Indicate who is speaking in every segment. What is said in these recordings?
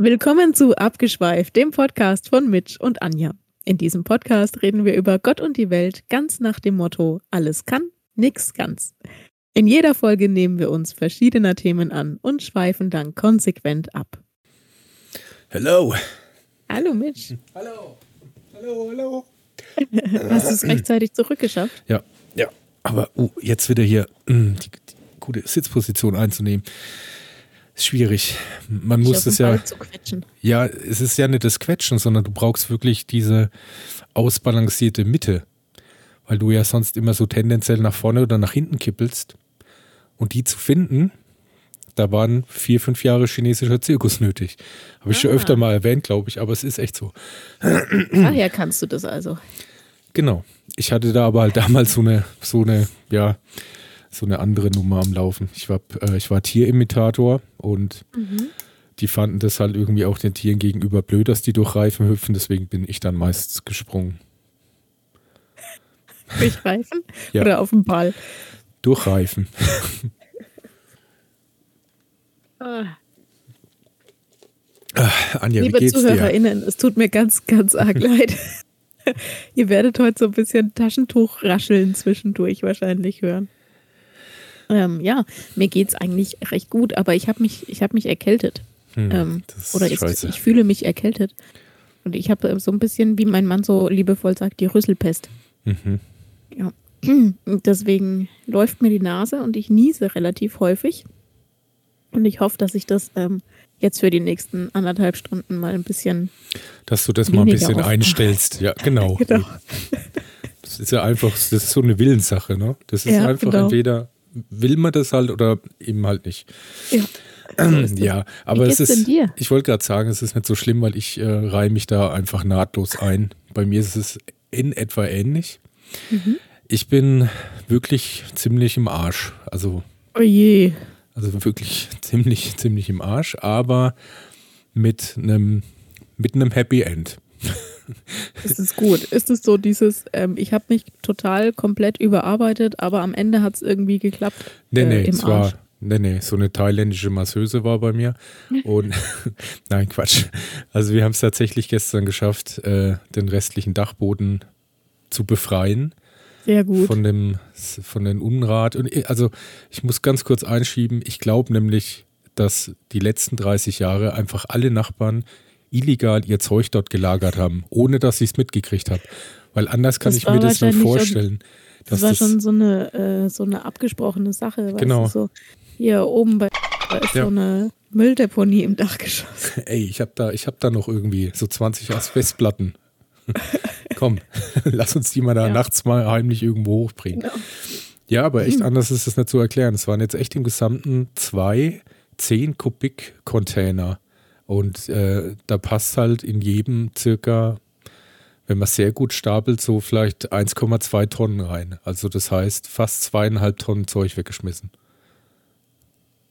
Speaker 1: Willkommen zu Abgeschweift, dem Podcast von Mitch und Anja. In diesem Podcast reden wir über Gott und die Welt ganz nach dem Motto: alles kann, nix ganz. In jeder Folge nehmen wir uns verschiedener Themen an und schweifen dann konsequent ab.
Speaker 2: Hello.
Speaker 1: Hallo Mitch.
Speaker 2: Hallo. Hallo, hallo.
Speaker 1: Hast du es rechtzeitig zurückgeschafft?
Speaker 2: Ja, ja. Aber uh, jetzt wieder hier mh, die, die gute Sitzposition einzunehmen. Schwierig. Man muss das ja. Ja, es ist ja nicht das Quetschen, sondern du brauchst wirklich diese ausbalancierte Mitte. Weil du ja sonst immer so tendenziell nach vorne oder nach hinten kippelst. Und die zu finden, da waren vier, fünf Jahre chinesischer Zirkus nötig. Habe ich ah. schon öfter mal erwähnt, glaube ich, aber es ist echt so.
Speaker 1: Daher kannst du das also.
Speaker 2: Genau. Ich hatte da aber halt damals so eine, so eine, ja, so eine andere Nummer am Laufen. Ich war, äh, ich war Tierimitator und mhm. die fanden das halt irgendwie auch den Tieren gegenüber blöd, dass die durch Reifen hüpfen, deswegen bin ich dann meist gesprungen.
Speaker 1: Durch Reifen? ja. Oder auf dem Ball?
Speaker 2: Durch Reifen.
Speaker 1: ah. Anja, Liebe ZuhörerInnen, es tut mir ganz, ganz arg leid. Ihr werdet heute so ein bisschen Taschentuch rascheln zwischendurch wahrscheinlich hören. Ähm, ja, mir geht es eigentlich recht gut, aber ich habe mich, hab mich erkältet. Hm, ähm, oder ist, ich fühle mich erkältet. Und ich habe so ein bisschen, wie mein Mann so liebevoll sagt, die Rüsselpest. Mhm. Ja. Deswegen läuft mir die Nase und ich niese relativ häufig. Und ich hoffe, dass ich das ähm, jetzt für die nächsten anderthalb Stunden mal ein bisschen.
Speaker 2: Dass du das mal ein bisschen einstellst. Ja, genau. genau. Das ist ja einfach, das ist so eine Willenssache, ne? Das ist ja, einfach genau. entweder will man das halt oder eben halt nicht. Ja. So ja, aber es ist, ich wollte gerade sagen, es ist nicht so schlimm, weil ich äh, reihe mich da einfach nahtlos ein. Bei mir ist es in etwa ähnlich. Mhm. Ich bin wirklich ziemlich im Arsch. Also,
Speaker 1: oh je.
Speaker 2: Also wirklich ziemlich, ziemlich im Arsch, aber mit einem mit einem Happy End.
Speaker 1: Das ist gut. Ist es so dieses, ähm, ich habe mich total komplett überarbeitet, aber am Ende hat es irgendwie geklappt?
Speaker 2: Nee, nee, äh, es war, nee, nee, so eine thailändische Masseuse war bei mir. Und nein, Quatsch. Also wir haben es tatsächlich gestern geschafft, äh, den restlichen Dachboden zu befreien.
Speaker 1: Sehr gut.
Speaker 2: Von dem, von den Unrat. Und äh, also ich muss ganz kurz einschieben, ich glaube nämlich, dass die letzten 30 Jahre einfach alle Nachbarn illegal ihr Zeug dort gelagert haben, ohne dass ich es mitgekriegt habe. Weil anders kann das ich mir das nur vorstellen.
Speaker 1: Das war das schon so eine, äh, so eine abgesprochene Sache.
Speaker 2: Genau.
Speaker 1: So, hier oben bei ist ja. so eine Mülldeponie im Dachgeschoss.
Speaker 2: Ey, ich habe da, hab da noch irgendwie so 20 Asbestplatten. Komm, lass uns die mal da ja. nachts mal heimlich irgendwo hochbringen. Genau. Ja, aber echt anders ist das nicht zu erklären. Es waren jetzt echt im Gesamten zwei 10 Kubik Container und äh, da passt halt in jedem circa, wenn man sehr gut stapelt, so vielleicht 1,2 Tonnen rein. Also das heißt fast zweieinhalb Tonnen Zeug weggeschmissen.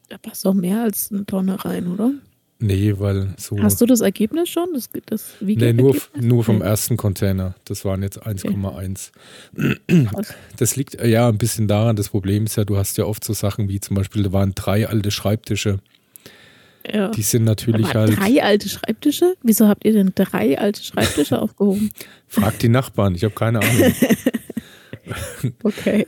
Speaker 1: Da passt auch mehr als eine Tonne rein, oder?
Speaker 2: Nee, weil so.
Speaker 1: Hast du das Ergebnis schon? Das, das
Speaker 2: nee, nur, nur vom ersten Container. Das waren jetzt 1,1. Okay. Das liegt ja ein bisschen daran, das Problem ist ja, du hast ja oft so Sachen wie zum Beispiel, da waren drei alte Schreibtische ja. Die sind natürlich halt.
Speaker 1: Drei alte Schreibtische? Wieso habt ihr denn drei alte Schreibtische aufgehoben?
Speaker 2: Frag die Nachbarn, ich habe keine Ahnung.
Speaker 1: okay.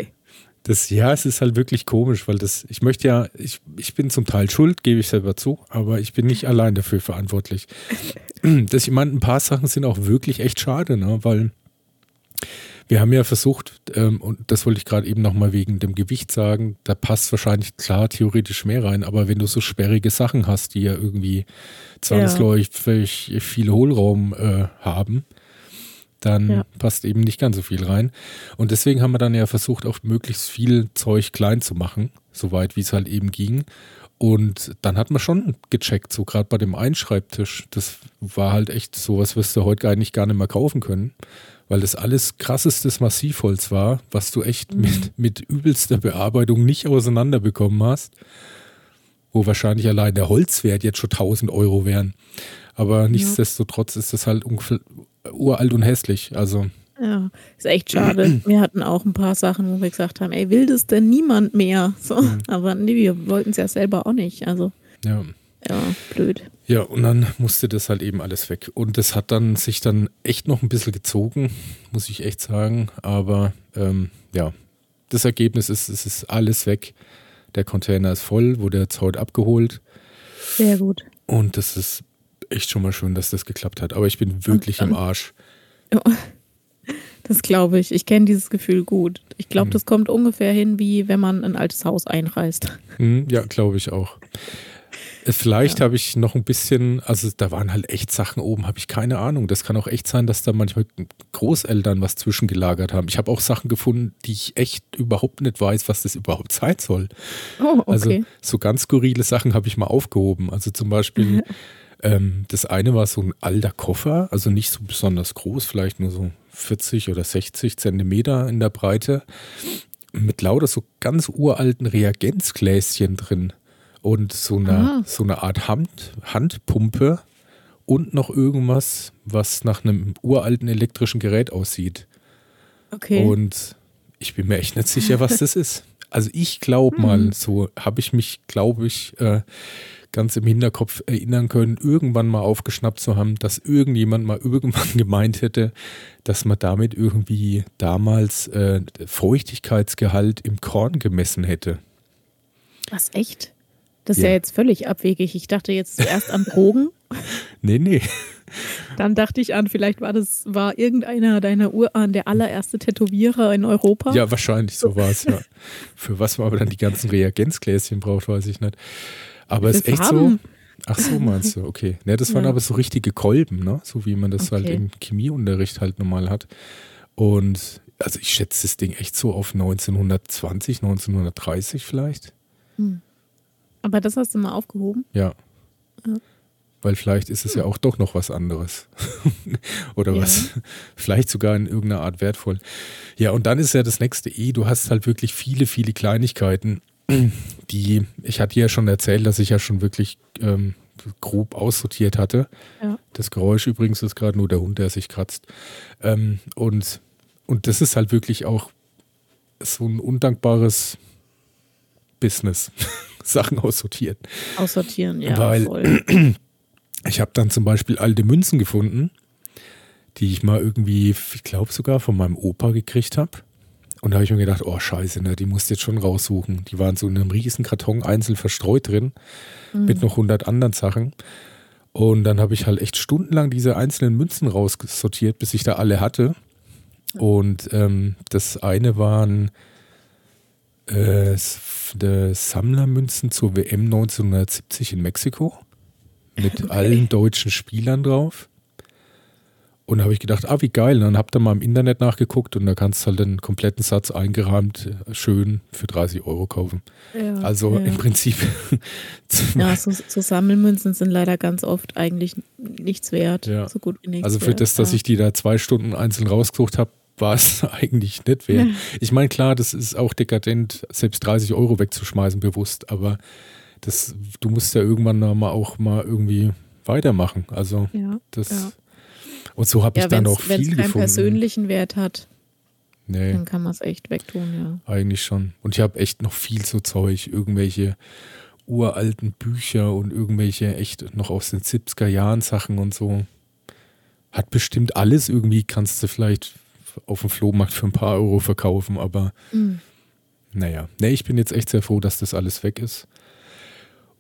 Speaker 2: Das, ja, es ist halt wirklich komisch, weil das, ich möchte ja, ich, ich bin zum Teil schuld, gebe ich selber zu, aber ich bin nicht allein dafür verantwortlich. Das, ich meine, ein paar Sachen sind auch wirklich echt schade, ne? weil wir haben ja versucht, ähm, und das wollte ich gerade eben nochmal wegen dem Gewicht sagen, da passt wahrscheinlich klar theoretisch mehr rein, aber wenn du so sperrige Sachen hast, die ja irgendwie zwangsläufig ja. viel Hohlraum äh, haben, dann ja. passt eben nicht ganz so viel rein. Und deswegen haben wir dann ja versucht, auch möglichst viel Zeug klein zu machen, soweit wie es halt eben ging. Und dann hat man schon gecheckt, so gerade bei dem Einschreibtisch, das war halt echt sowas, wirst du heute eigentlich gar nicht mehr kaufen können weil das alles krassestes Massivholz war, was du echt mhm. mit, mit übelster Bearbeitung nicht auseinanderbekommen hast. Wo wahrscheinlich allein der Holzwert jetzt schon 1000 Euro wären. Aber nichtsdestotrotz ist das halt uralt und hässlich. Also.
Speaker 1: Ja, ist echt schade. Wir hatten auch ein paar Sachen, wo wir gesagt haben, ey, will das denn niemand mehr? So, mhm. aber nee, wir wollten es ja selber auch nicht. Also.
Speaker 2: Ja.
Speaker 1: Ja, blöd.
Speaker 2: Ja, und dann musste das halt eben alles weg. Und das hat dann sich dann echt noch ein bisschen gezogen, muss ich echt sagen. Aber ähm, ja, das Ergebnis ist, es ist alles weg. Der Container ist voll, wurde jetzt heute abgeholt.
Speaker 1: Sehr gut.
Speaker 2: Und das ist echt schon mal schön, dass das geklappt hat. Aber ich bin wirklich im Arsch.
Speaker 1: Das glaube ich. Ich kenne dieses Gefühl gut. Ich glaube, mhm. das kommt ungefähr hin, wie wenn man ein altes Haus einreißt.
Speaker 2: Mhm, ja, glaube ich auch. Vielleicht ja. habe ich noch ein bisschen, also da waren halt echt Sachen oben, habe ich keine Ahnung. Das kann auch echt sein, dass da manchmal Großeltern was zwischengelagert haben. Ich habe auch Sachen gefunden, die ich echt überhaupt nicht weiß, was das überhaupt sein soll.
Speaker 1: Oh, okay.
Speaker 2: Also so ganz skurrile Sachen habe ich mal aufgehoben. Also zum Beispiel, ähm, das eine war so ein alter Koffer, also nicht so besonders groß, vielleicht nur so 40 oder 60 Zentimeter in der Breite, mit lauter so ganz uralten Reagenzgläschen drin und so eine, so eine Art Hand, Handpumpe und noch irgendwas, was nach einem uralten elektrischen Gerät aussieht.
Speaker 1: Okay.
Speaker 2: Und ich bin mir echt nicht sicher, was das ist. Also ich glaube hm. mal, so habe ich mich, glaube ich, äh, ganz im Hinterkopf erinnern können, irgendwann mal aufgeschnappt zu haben, dass irgendjemand mal irgendwann gemeint hätte, dass man damit irgendwie damals äh, Feuchtigkeitsgehalt im Korn gemessen hätte.
Speaker 1: Was, echt? Das ist ja. ja jetzt völlig abwegig. Ich dachte jetzt zuerst an Drogen.
Speaker 2: nee, nee.
Speaker 1: Dann dachte ich an, vielleicht war das, war irgendeiner deiner Urahn der allererste Tätowierer in Europa.
Speaker 2: Ja, wahrscheinlich, so war es, ja. Für was man aber dann die ganzen Reagenzgläschen braucht, weiß ich nicht. Aber es ist echt so. Ach so, meinst du, okay. Ne, das waren ja. aber so richtige Kolben, ne? So wie man das halt okay. halt im Chemieunterricht halt normal hat. Und also ich schätze das Ding echt so auf 1920, 1930 vielleicht. Hm.
Speaker 1: Aber das hast du mal aufgehoben?
Speaker 2: Ja. ja. Weil vielleicht ist es ja auch doch noch was anderes. Oder ja. was, vielleicht sogar in irgendeiner Art wertvoll. Ja, und dann ist ja das nächste E, du hast halt wirklich viele, viele Kleinigkeiten, die, ich hatte ja schon erzählt, dass ich ja schon wirklich ähm, grob aussortiert hatte. Ja. Das Geräusch übrigens ist gerade nur der Hund, der sich kratzt. Ähm, und, und das ist halt wirklich auch so ein undankbares Business. Sachen aussortieren.
Speaker 1: Aussortieren, ja.
Speaker 2: Weil voll. ich habe dann zum Beispiel alte Münzen gefunden, die ich mal irgendwie, ich glaube sogar von meinem Opa gekriegt habe. Und da habe ich mir gedacht, oh scheiße, ne, die musst du jetzt schon raussuchen. Die waren so in einem riesen Karton einzeln verstreut drin, mhm. mit noch 100 anderen Sachen. Und dann habe ich halt echt stundenlang diese einzelnen Münzen raussortiert, bis ich da alle hatte. Und ähm, das eine waren äh, Sammlermünzen zur WM 1970 in Mexiko mit okay. allen deutschen Spielern drauf. Und da habe ich gedacht, ah, wie geil. Und dann habt ihr mal im Internet nachgeguckt und da kannst du halt den kompletten Satz eingerahmt, schön für 30 Euro kaufen. Ja, also ja. im Prinzip.
Speaker 1: ja, so, so, Sammelmünzen sind leider ganz oft eigentlich nichts wert.
Speaker 2: Ja.
Speaker 1: So gut
Speaker 2: wie nichts Also für wert, das, dass ich die da zwei Stunden einzeln rausgesucht habe, war es eigentlich nicht wert. Ich meine, klar, das ist auch dekadent, selbst 30 Euro wegzuschmeißen, bewusst, aber das, du musst ja irgendwann mal auch mal irgendwie weitermachen. Also ja, das. Ja. Und so habe ja, ich dann auch viel gefunden. Wenn es keinen
Speaker 1: persönlichen Wert hat, nee. dann kann man es echt wegtun, ja.
Speaker 2: Eigentlich schon. Und ich habe echt noch viel so Zeug, irgendwelche uralten Bücher und irgendwelche echt noch aus den 70er Jahren Sachen und so. Hat bestimmt alles irgendwie, kannst du vielleicht auf dem Flohmarkt für ein paar Euro verkaufen, aber mhm. naja. Nee, ich bin jetzt echt sehr froh, dass das alles weg ist.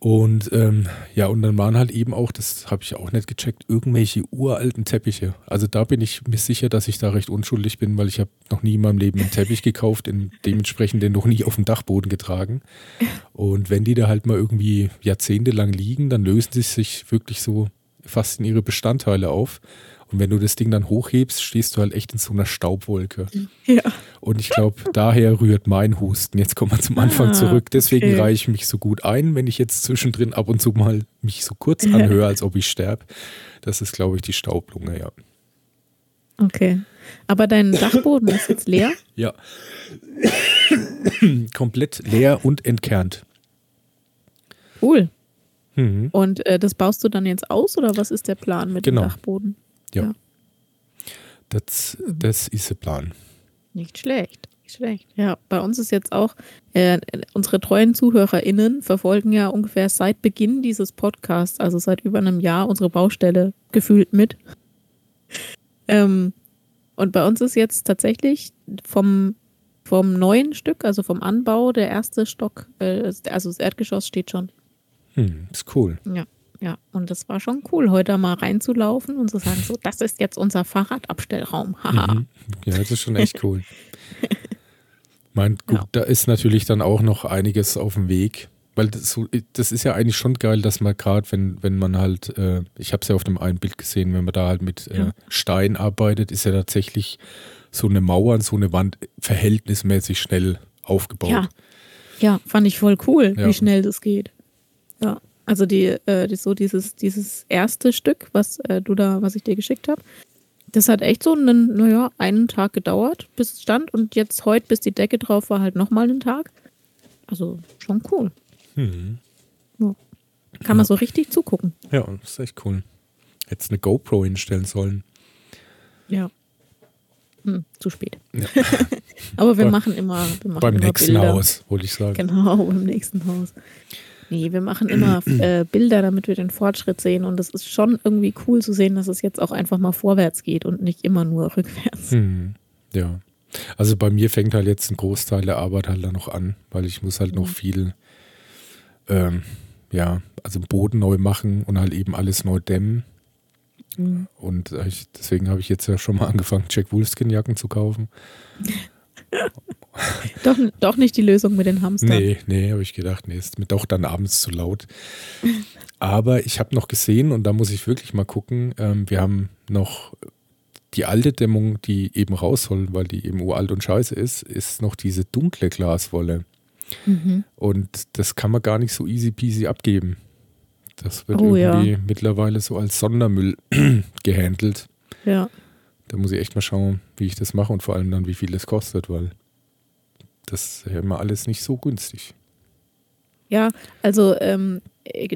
Speaker 2: Und ähm, ja, und dann waren halt eben auch, das habe ich auch nicht gecheckt, irgendwelche uralten Teppiche. Also da bin ich mir sicher, dass ich da recht unschuldig bin, weil ich habe noch nie in meinem Leben einen Teppich gekauft, in dementsprechend den noch nie auf dem Dachboden getragen. Und wenn die da halt mal irgendwie jahrzehntelang liegen, dann lösen sie sich wirklich so fast in ihre Bestandteile auf. Und wenn du das Ding dann hochhebst, stehst du halt echt in so einer Staubwolke.
Speaker 1: Ja.
Speaker 2: Und ich glaube, daher rührt mein Husten. Jetzt kommen wir zum Anfang ah, zurück. Deswegen okay. reiche ich mich so gut ein, wenn ich jetzt zwischendrin ab und zu mal mich so kurz anhöre, als ob ich sterbe. Das ist, glaube ich, die Staublunge, ja.
Speaker 1: Okay. Aber dein Dachboden ist jetzt leer?
Speaker 2: Ja. Komplett leer und entkernt.
Speaker 1: Cool. Mhm. Und äh, das baust du dann jetzt aus oder was ist der Plan mit genau. dem Dachboden?
Speaker 2: Ja. ja. Das, das ist der Plan.
Speaker 1: Nicht schlecht. Nicht schlecht. Ja, bei uns ist jetzt auch, äh, unsere treuen ZuhörerInnen verfolgen ja ungefähr seit Beginn dieses Podcasts, also seit über einem Jahr, unsere Baustelle gefühlt mit. Ähm, und bei uns ist jetzt tatsächlich vom, vom neuen Stück, also vom Anbau, der erste Stock, äh, also das Erdgeschoss steht schon.
Speaker 2: Hm, ist cool.
Speaker 1: Ja. Ja, und das war schon cool, heute mal reinzulaufen und zu sagen, so, das ist jetzt unser Fahrradabstellraum. Haha.
Speaker 2: Mhm. Ja, das ist schon echt cool. mein, gut, ja. da ist natürlich dann auch noch einiges auf dem Weg. Weil das, das ist ja eigentlich schon geil, dass man gerade, wenn, wenn man halt, äh, ich habe es ja auf dem einen Bild gesehen, wenn man da halt mit äh. Stein arbeitet, ist ja tatsächlich so eine Mauer und so eine Wand verhältnismäßig schnell aufgebaut.
Speaker 1: Ja, ja fand ich voll cool, ja. wie schnell das geht. Ja. Also die, äh, die, so dieses, dieses erste Stück, was äh, du da, was ich dir geschickt habe, das hat echt so einen, naja, einen Tag gedauert, bis es stand. Und jetzt heute, bis die Decke drauf war, halt nochmal einen Tag. Also schon cool. Mhm. Ja. Kann man so richtig zugucken.
Speaker 2: Ja, das ist echt cool. Hättest eine GoPro hinstellen sollen.
Speaker 1: Ja. Hm, zu spät. Ja. Aber wir machen immer. Wir machen
Speaker 2: beim
Speaker 1: immer
Speaker 2: nächsten
Speaker 1: Bilder.
Speaker 2: Haus, wollte ich sagen.
Speaker 1: Genau, beim nächsten Haus. Nee, wir machen immer äh, Bilder, damit wir den Fortschritt sehen. Und es ist schon irgendwie cool zu sehen, dass es jetzt auch einfach mal vorwärts geht und nicht immer nur rückwärts.
Speaker 2: Hm, ja. Also bei mir fängt halt jetzt ein Großteil der Arbeit halt dann noch an, weil ich muss halt mhm. noch viel, ähm, ja, also Boden neu machen und halt eben alles neu dämmen. Mhm. Und ich, deswegen habe ich jetzt ja schon mal angefangen, Jack Wolfskin-Jacken zu kaufen.
Speaker 1: doch, doch nicht die Lösung mit den Hamstern.
Speaker 2: Nee, nee, habe ich gedacht, nee, ist mir doch dann abends zu laut. Aber ich habe noch gesehen und da muss ich wirklich mal gucken. Ähm, wir haben noch die alte Dämmung, die eben raus soll, weil die eben uralt und scheiße ist, ist noch diese dunkle Glaswolle. Mhm. Und das kann man gar nicht so easy peasy abgeben. Das wird oh, irgendwie ja. mittlerweile so als Sondermüll gehandelt.
Speaker 1: Ja.
Speaker 2: Da muss ich echt mal schauen, wie ich das mache und vor allem dann, wie viel es kostet, weil das ist ja immer alles nicht so günstig.
Speaker 1: Ja, also ähm,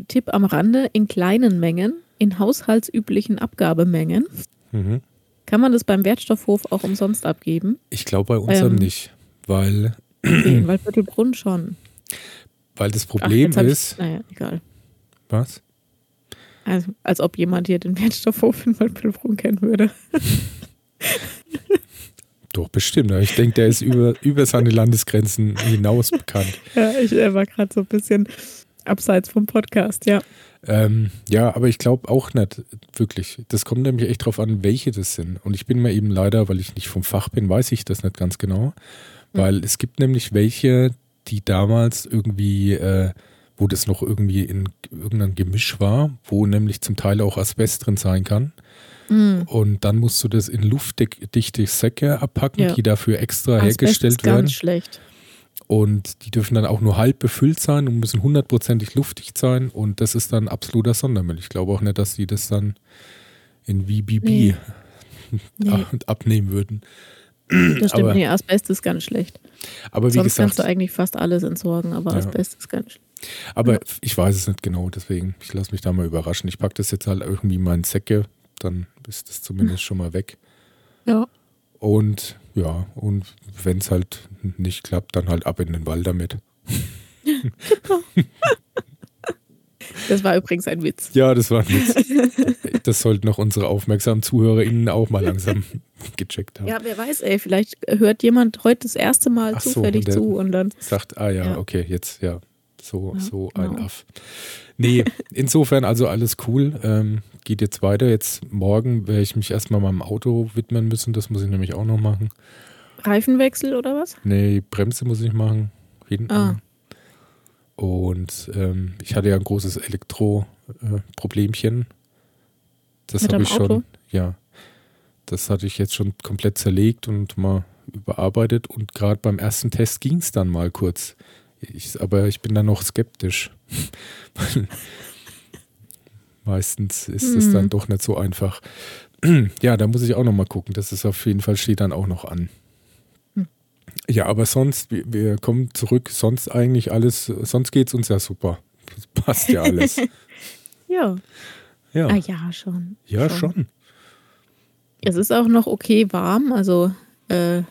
Speaker 1: Tipp am Rande, in kleinen Mengen, in haushaltsüblichen Abgabemengen, mhm. kann man das beim Wertstoffhof auch umsonst abgeben?
Speaker 2: Ich glaube bei unserem ähm, nicht, weil...
Speaker 1: Okay, weil Viertelbrunn schon.
Speaker 2: Weil das Problem Ach, ist...
Speaker 1: Ich, naja, egal.
Speaker 2: Was?
Speaker 1: Also, als ob jemand hier den Wertstoffhof in Waldbüttelbrunn kennen würde.
Speaker 2: Doch, bestimmt. Ich denke, der ist über, über seine Landesgrenzen hinaus bekannt.
Speaker 1: Ja, ich war gerade so ein bisschen abseits vom Podcast, ja.
Speaker 2: Ähm, ja, aber ich glaube auch nicht wirklich. Das kommt nämlich echt drauf an, welche das sind. Und ich bin mir eben leider, weil ich nicht vom Fach bin, weiß ich das nicht ganz genau. Weil mhm. es gibt nämlich welche, die damals irgendwie, äh, wo das noch irgendwie in irgendeinem Gemisch war, wo nämlich zum Teil auch Asbest drin sein kann. Mhm. Und dann musst du das in luftdichte Säcke abpacken, ja. die dafür extra Asbest hergestellt ist werden. Ganz
Speaker 1: schlecht.
Speaker 2: Und die dürfen dann auch nur halb befüllt sein und müssen hundertprozentig luftdicht sein. Und das ist dann absoluter Sondermüll. Ich glaube auch nicht, dass sie das dann in VBB nee. nee. abnehmen würden.
Speaker 1: Das stimmt, aber, nee, Asbest ist ganz schlecht.
Speaker 2: Aber wie
Speaker 1: Sonst
Speaker 2: gesagt,
Speaker 1: kannst du eigentlich fast alles entsorgen, aber ja. Asbest ist ganz schlecht.
Speaker 2: Aber ja. ich weiß es nicht genau, deswegen, ich lasse mich da mal überraschen. Ich packe das jetzt halt irgendwie in meinen Säcke, dann ist das zumindest schon mal weg.
Speaker 1: Ja.
Speaker 2: Und ja, und wenn es halt nicht klappt, dann halt ab in den Wald damit.
Speaker 1: Das war übrigens ein Witz.
Speaker 2: Ja, das war ein Witz. Das sollten noch unsere aufmerksamen ZuhörerInnen auch mal langsam gecheckt haben.
Speaker 1: Ja, wer weiß, ey, vielleicht hört jemand heute das erste Mal Ach zufällig so, zu und dann.
Speaker 2: Sagt, ah ja, ja. okay, jetzt, ja. So, ja, so ein genau. Aff. Nee, insofern also alles cool. Ähm, geht jetzt weiter. Jetzt morgen werde ich mich erstmal meinem Auto widmen müssen. Das muss ich nämlich auch noch machen.
Speaker 1: Reifenwechsel oder was?
Speaker 2: Nee, Bremse muss ich machen. Hinten. Ah. Und ähm, ich hatte ja ein großes Elektro-Problemchen. Äh, das habe ich schon, Auto? ja. Das hatte ich jetzt schon komplett zerlegt und mal überarbeitet. Und gerade beim ersten Test ging es dann mal kurz. Ich, aber ich bin da noch skeptisch. Meistens ist es mhm. dann doch nicht so einfach. ja, da muss ich auch noch mal gucken. Das ist auf jeden Fall, steht dann auch noch an. Hm. Ja, aber sonst, wir, wir, kommen zurück, sonst eigentlich alles, sonst geht es uns ja super. Das passt ja alles.
Speaker 1: ja.
Speaker 2: Ja.
Speaker 1: Ah, ja, schon.
Speaker 2: Ja, schon. schon.
Speaker 1: Es ist auch noch okay warm, also äh,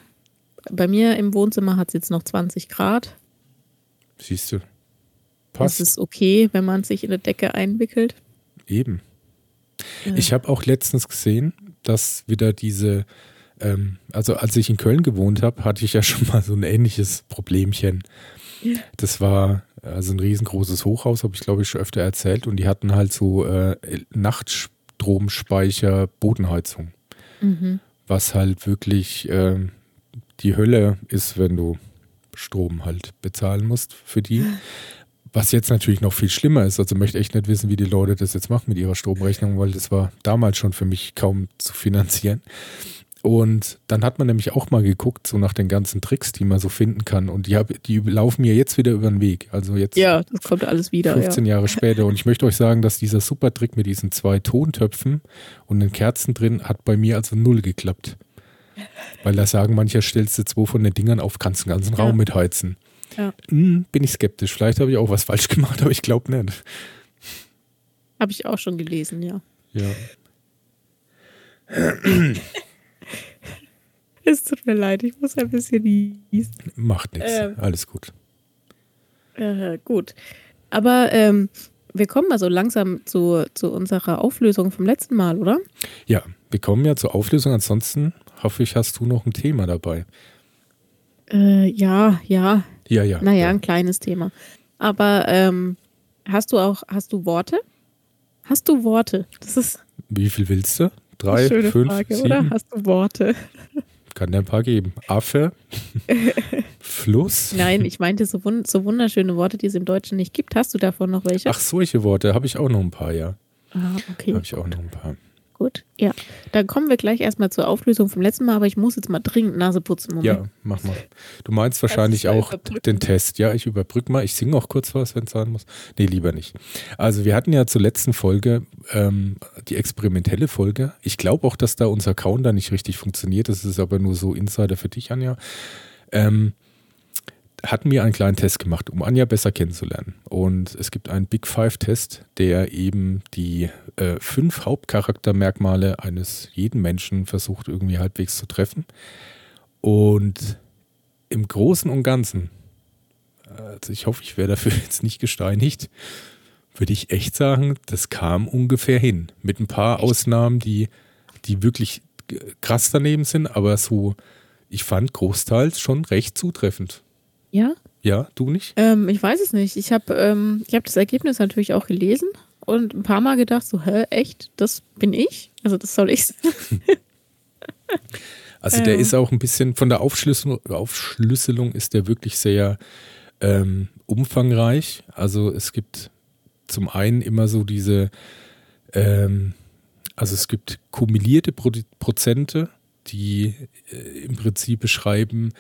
Speaker 1: bei mir im Wohnzimmer hat es jetzt noch 20 Grad.
Speaker 2: Siehst du.
Speaker 1: Passt. Das ist okay, wenn man sich in eine Decke einwickelt.
Speaker 2: Eben. Ja. Ich habe auch letztens gesehen, dass wieder diese, ähm, also als ich in Köln gewohnt habe, hatte ich ja schon mal so ein ähnliches Problemchen. Ja. Das war also ein riesengroßes Hochhaus, habe ich glaube ich schon öfter erzählt, und die hatten halt so äh, Nachtstromspeicher Bodenheizung. Mhm. Was halt wirklich äh, die Hölle ist, wenn du Strom halt bezahlen musst für die. Was jetzt natürlich noch viel schlimmer ist, also möchte echt nicht wissen, wie die Leute das jetzt machen mit ihrer Stromrechnung, weil das war damals schon für mich kaum zu finanzieren. Und dann hat man nämlich auch mal geguckt, so nach den ganzen Tricks, die man so finden kann. Und die, hab, die laufen mir jetzt wieder über den Weg. Also jetzt.
Speaker 1: Ja, das kommt alles wieder.
Speaker 2: 15 ja. Jahre später. Und ich möchte euch sagen, dass dieser super Trick mit diesen zwei Tontöpfen und den Kerzen drin hat bei mir also null geklappt. Weil da sagen manche, stellst du zwei von den Dingern auf, kannst den ganzen Raum ja. mitheizen. Ja. Hm, bin ich skeptisch. Vielleicht habe ich auch was falsch gemacht, aber ich glaube nicht.
Speaker 1: Habe ich auch schon gelesen, ja.
Speaker 2: Ja.
Speaker 1: es tut mir leid, ich muss ein bisschen niesen.
Speaker 2: Macht nichts, ähm, alles gut.
Speaker 1: Äh, gut. Aber ähm, wir kommen mal so langsam zu, zu unserer Auflösung vom letzten Mal, oder?
Speaker 2: Ja, wir kommen ja zur Auflösung. Ansonsten hoffe ich, hast du noch ein Thema dabei.
Speaker 1: Äh, ja, ja.
Speaker 2: Ja, ja.
Speaker 1: Naja,
Speaker 2: ja.
Speaker 1: ein kleines Thema. Aber ähm, hast du auch, hast du Worte? Hast du Worte? Das ist.
Speaker 2: Wie viel willst du? Drei, schöne fünf, Frage, sieben? oder?
Speaker 1: Hast du Worte?
Speaker 2: Kann dir ein paar geben. Affe, Fluss.
Speaker 1: Nein, ich meinte so, wund so wunderschöne Worte, die es im Deutschen nicht gibt. Hast du davon noch welche?
Speaker 2: Ach, solche Worte habe ich auch noch ein paar, ja.
Speaker 1: Ah, okay.
Speaker 2: Habe ich auch noch ein paar.
Speaker 1: Gut, ja. Dann kommen wir gleich erstmal zur Auflösung vom letzten Mal, aber ich muss jetzt mal dringend Nase putzen. Moment.
Speaker 2: Ja, mach mal. Du meinst wahrscheinlich auch den Test. Ja, ich überbrücke mal. Ich singe auch kurz was, wenn es sein muss. Nee, lieber nicht. Also, wir hatten ja zur letzten Folge ähm, die experimentelle Folge. Ich glaube auch, dass da unser Counter nicht richtig funktioniert. Das ist aber nur so Insider für dich, Anja. Ähm, hatten wir einen kleinen Test gemacht, um Anja besser kennenzulernen. Und es gibt einen Big Five-Test, der eben die äh, fünf Hauptcharaktermerkmale eines jeden Menschen versucht, irgendwie halbwegs zu treffen. Und im Großen und Ganzen, also ich hoffe, ich werde dafür jetzt nicht gesteinigt, würde ich echt sagen, das kam ungefähr hin. Mit ein paar Ausnahmen, die, die wirklich krass daneben sind, aber so, ich fand großteils schon recht zutreffend.
Speaker 1: Ja?
Speaker 2: Ja, du nicht?
Speaker 1: Ähm, ich weiß es nicht. Ich habe ähm, hab das Ergebnis natürlich auch gelesen und ein paar Mal gedacht, so, hä, echt? Das bin ich? Also das soll ich sein.
Speaker 2: also der ja. ist auch ein bisschen, von der Aufschlüsselung, Aufschlüsselung ist der wirklich sehr ähm, umfangreich. Also es gibt zum einen immer so diese, ähm, also es gibt kumulierte Pro Prozente, die äh, im Prinzip beschreiben,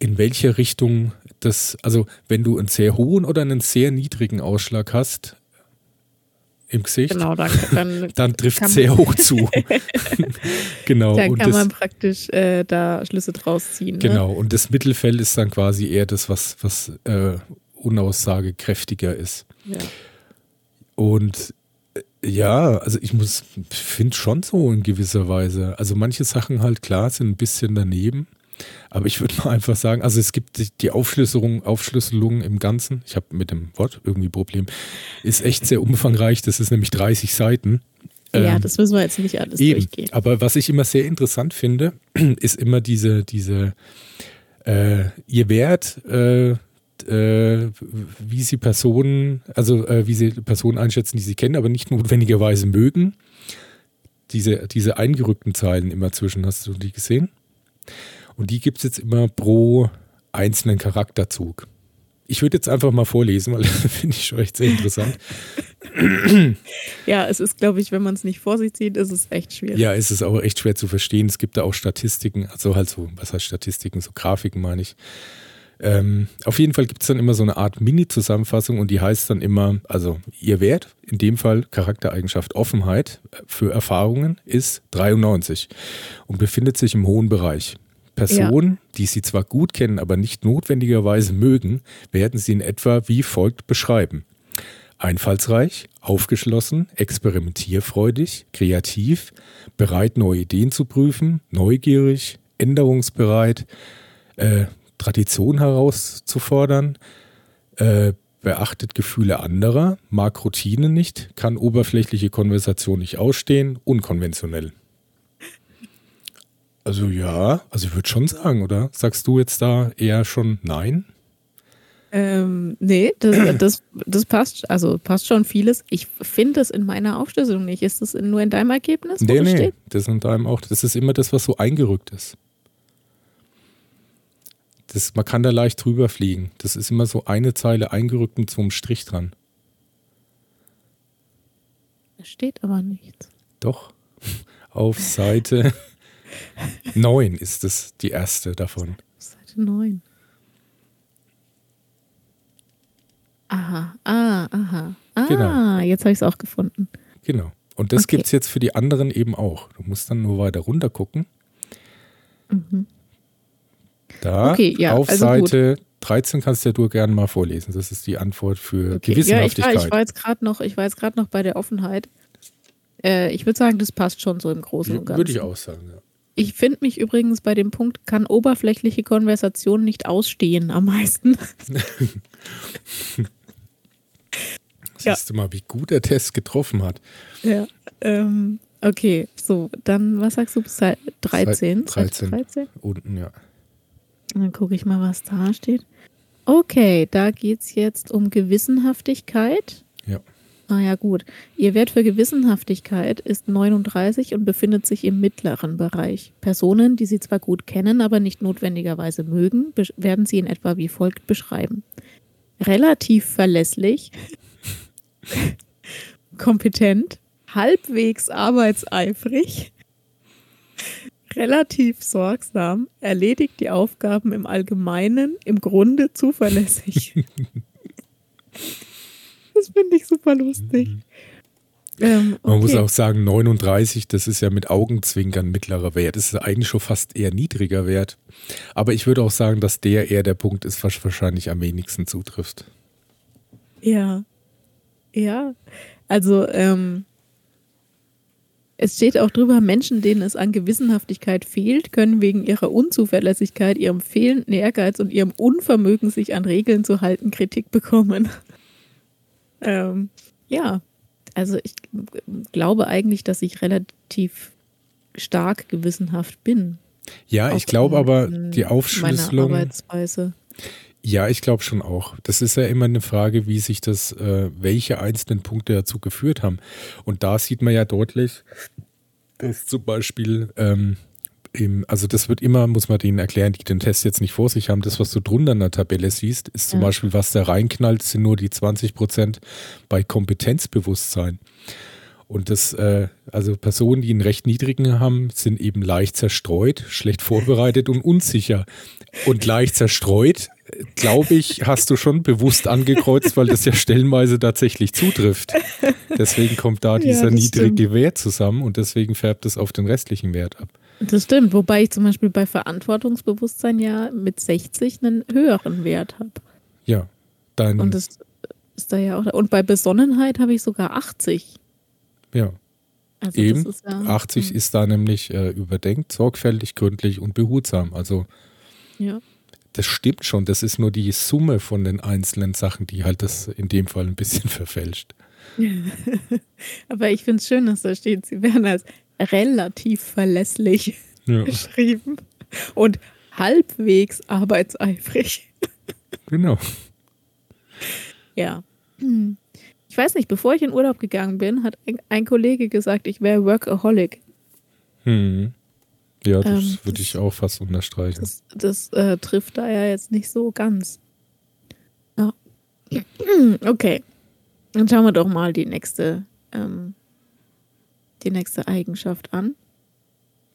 Speaker 2: in welche Richtung das, also wenn du einen sehr hohen oder einen sehr niedrigen Ausschlag hast im Gesicht,
Speaker 1: genau, dann, dann,
Speaker 2: dann trifft es sehr hoch zu. genau.
Speaker 1: Dann kann das, man praktisch äh, da Schlüsse draus ziehen. Ne?
Speaker 2: Genau, ne? und das Mittelfeld ist dann quasi eher das, was, was äh, unaussagekräftiger ist.
Speaker 1: Ja.
Speaker 2: Und äh, ja, also ich muss, finde schon so in gewisser Weise. Also manche Sachen halt klar sind ein bisschen daneben. Aber ich würde mal einfach sagen, also es gibt die Aufschlüsselung, Aufschlüsselung im Ganzen, ich habe mit dem Wort irgendwie Problem, ist echt sehr umfangreich. Das ist nämlich 30 Seiten.
Speaker 1: Ja, ähm, das müssen wir jetzt nicht alles eben. durchgehen.
Speaker 2: Aber was ich immer sehr interessant finde, ist immer diese, diese äh, ihr Wert, äh, äh, wie sie Personen, also äh, wie sie Personen einschätzen, die sie kennen, aber nicht notwendigerweise mögen. Diese, diese eingerückten Zeilen immer zwischen, hast du die gesehen? Und die gibt es jetzt immer pro einzelnen Charakterzug. Ich würde jetzt einfach mal vorlesen, weil das finde ich schon echt sehr interessant.
Speaker 1: ja, es ist, glaube ich, wenn man es nicht vor sich sieht, ist es echt schwierig.
Speaker 2: Ja, es ist auch echt schwer zu verstehen. Es gibt da auch Statistiken, also halt so, was heißt Statistiken, so Grafiken meine ich. Ähm, auf jeden Fall gibt es dann immer so eine Art Mini-Zusammenfassung und die heißt dann immer, also ihr Wert, in dem Fall Charaktereigenschaft Offenheit für Erfahrungen ist 93 und befindet sich im hohen Bereich. Personen, ja. die Sie zwar gut kennen, aber nicht notwendigerweise mögen, werden Sie in etwa wie folgt beschreiben. Einfallsreich, aufgeschlossen, experimentierfreudig, kreativ, bereit, neue Ideen zu prüfen, neugierig, änderungsbereit, äh, Tradition herauszufordern, äh, beachtet Gefühle anderer, mag Routine nicht, kann oberflächliche Konversation nicht ausstehen, unkonventionell. Also ja, also ich würde schon sagen, oder? Sagst du jetzt da eher schon nein?
Speaker 1: Ähm, nee, das, das, das passt, also passt schon vieles. Ich finde es in meiner Aufschlüsselung nicht. Ist das nur in deinem Ergebnis?
Speaker 2: Nee, nee, steht? das ist in deinem auch. Das ist immer das, was so eingerückt ist. Das, man kann da leicht drüber fliegen. Das ist immer so eine Zeile eingerückt mit so einem Strich dran.
Speaker 1: Da steht aber nichts.
Speaker 2: Doch. Auf Seite 9 ist es die erste davon.
Speaker 1: Seite 9. Aha, ah, aha. Ah, genau. jetzt habe ich es auch gefunden.
Speaker 2: Genau. Und das okay. gibt es jetzt für die anderen eben auch. Du musst dann nur weiter runter gucken. Mhm. Da okay, ja, auf also Seite gut. 13 kannst ja du gerne mal vorlesen. Das ist die Antwort für okay. Gewissenhaftigkeit.
Speaker 1: Ja, ich war, ich war jetzt gerade noch, ich war jetzt gerade noch bei der Offenheit. Äh, ich würde sagen, das passt schon so im Großen und Ganzen.
Speaker 2: Würde ich auch sagen, ja.
Speaker 1: Ich finde mich übrigens bei dem Punkt, kann oberflächliche Konversation nicht ausstehen am meisten.
Speaker 2: Siehst du mal, wie gut der Test getroffen hat.
Speaker 1: Ja, ähm, okay, so, dann, was sagst du, 13?
Speaker 2: 13. 13? Unten, ja.
Speaker 1: Dann gucke ich mal, was da steht. Okay, da geht es jetzt um Gewissenhaftigkeit.
Speaker 2: Ja.
Speaker 1: Ah ja, gut. Ihr Wert für Gewissenhaftigkeit ist 39 und befindet sich im mittleren Bereich. Personen, die Sie zwar gut kennen, aber nicht notwendigerweise mögen, werden Sie in etwa wie folgt beschreiben. Relativ verlässlich, kompetent, halbwegs arbeitseifrig, relativ sorgsam, erledigt die Aufgaben im Allgemeinen, im Grunde zuverlässig. das finde ich super lustig. Mhm.
Speaker 2: Ähm, okay. Man muss auch sagen, 39, das ist ja mit Augenzwinkern mittlerer Wert. Das ist eigentlich schon fast eher niedriger Wert. Aber ich würde auch sagen, dass der eher der Punkt ist, was wahrscheinlich am wenigsten zutrifft.
Speaker 1: Ja. Ja. Also, ähm, es steht auch drüber, Menschen, denen es an Gewissenhaftigkeit fehlt, können wegen ihrer Unzuverlässigkeit, ihrem fehlenden Ehrgeiz und ihrem Unvermögen, sich an Regeln zu halten, Kritik bekommen. Ähm, ja, also ich glaube eigentlich, dass ich relativ stark gewissenhaft bin.
Speaker 2: Ja, ich glaube aber, die Aufschlüsselung. Arbeitsweise. Ja, ich glaube schon auch. Das ist ja immer eine Frage, wie sich das, äh, welche einzelnen Punkte dazu geführt haben. Und da sieht man ja deutlich, dass zum Beispiel, ähm, im, also das wird immer, muss man denen erklären, die den Test jetzt nicht vor sich haben, das, was du drunter in der Tabelle siehst, ist zum ja. Beispiel, was da reinknallt, sind nur die 20 Prozent bei Kompetenzbewusstsein. Und das, äh, also Personen, die einen recht niedrigen haben, sind eben leicht zerstreut, schlecht vorbereitet und unsicher. Und leicht zerstreut, glaube ich, hast du schon bewusst angekreuzt, weil das ja stellenweise tatsächlich zutrifft. Deswegen kommt da dieser ja, niedrige stimmt. Wert zusammen und deswegen färbt es auf den restlichen Wert ab.
Speaker 1: Das stimmt, wobei ich zum Beispiel bei Verantwortungsbewusstsein ja mit 60 einen höheren Wert habe.
Speaker 2: Ja, dein.
Speaker 1: Und das ist da ja auch. Und bei Besonnenheit habe ich sogar 80.
Speaker 2: Ja. Also Eben, ist ja, 80 hm. ist da nämlich äh, überdenkt, sorgfältig, gründlich und behutsam. Also
Speaker 1: ja.
Speaker 2: das stimmt schon. Das ist nur die Summe von den einzelnen Sachen, die halt das in dem Fall ein bisschen verfälscht.
Speaker 1: Aber ich finde es schön, dass da steht, sie werden als relativ verlässlich ja. beschrieben und halbwegs arbeitseifrig.
Speaker 2: Genau.
Speaker 1: Ja. Hm. Ich weiß nicht, bevor ich in Urlaub gegangen bin, hat ein Kollege gesagt, ich wäre Workaholic.
Speaker 2: Hm. Ja, das ähm, würde ich auch fast unterstreichen.
Speaker 1: Das, das äh, trifft da ja jetzt nicht so ganz. Ja. Okay. Dann schauen wir doch mal die nächste, ähm, die nächste Eigenschaft an.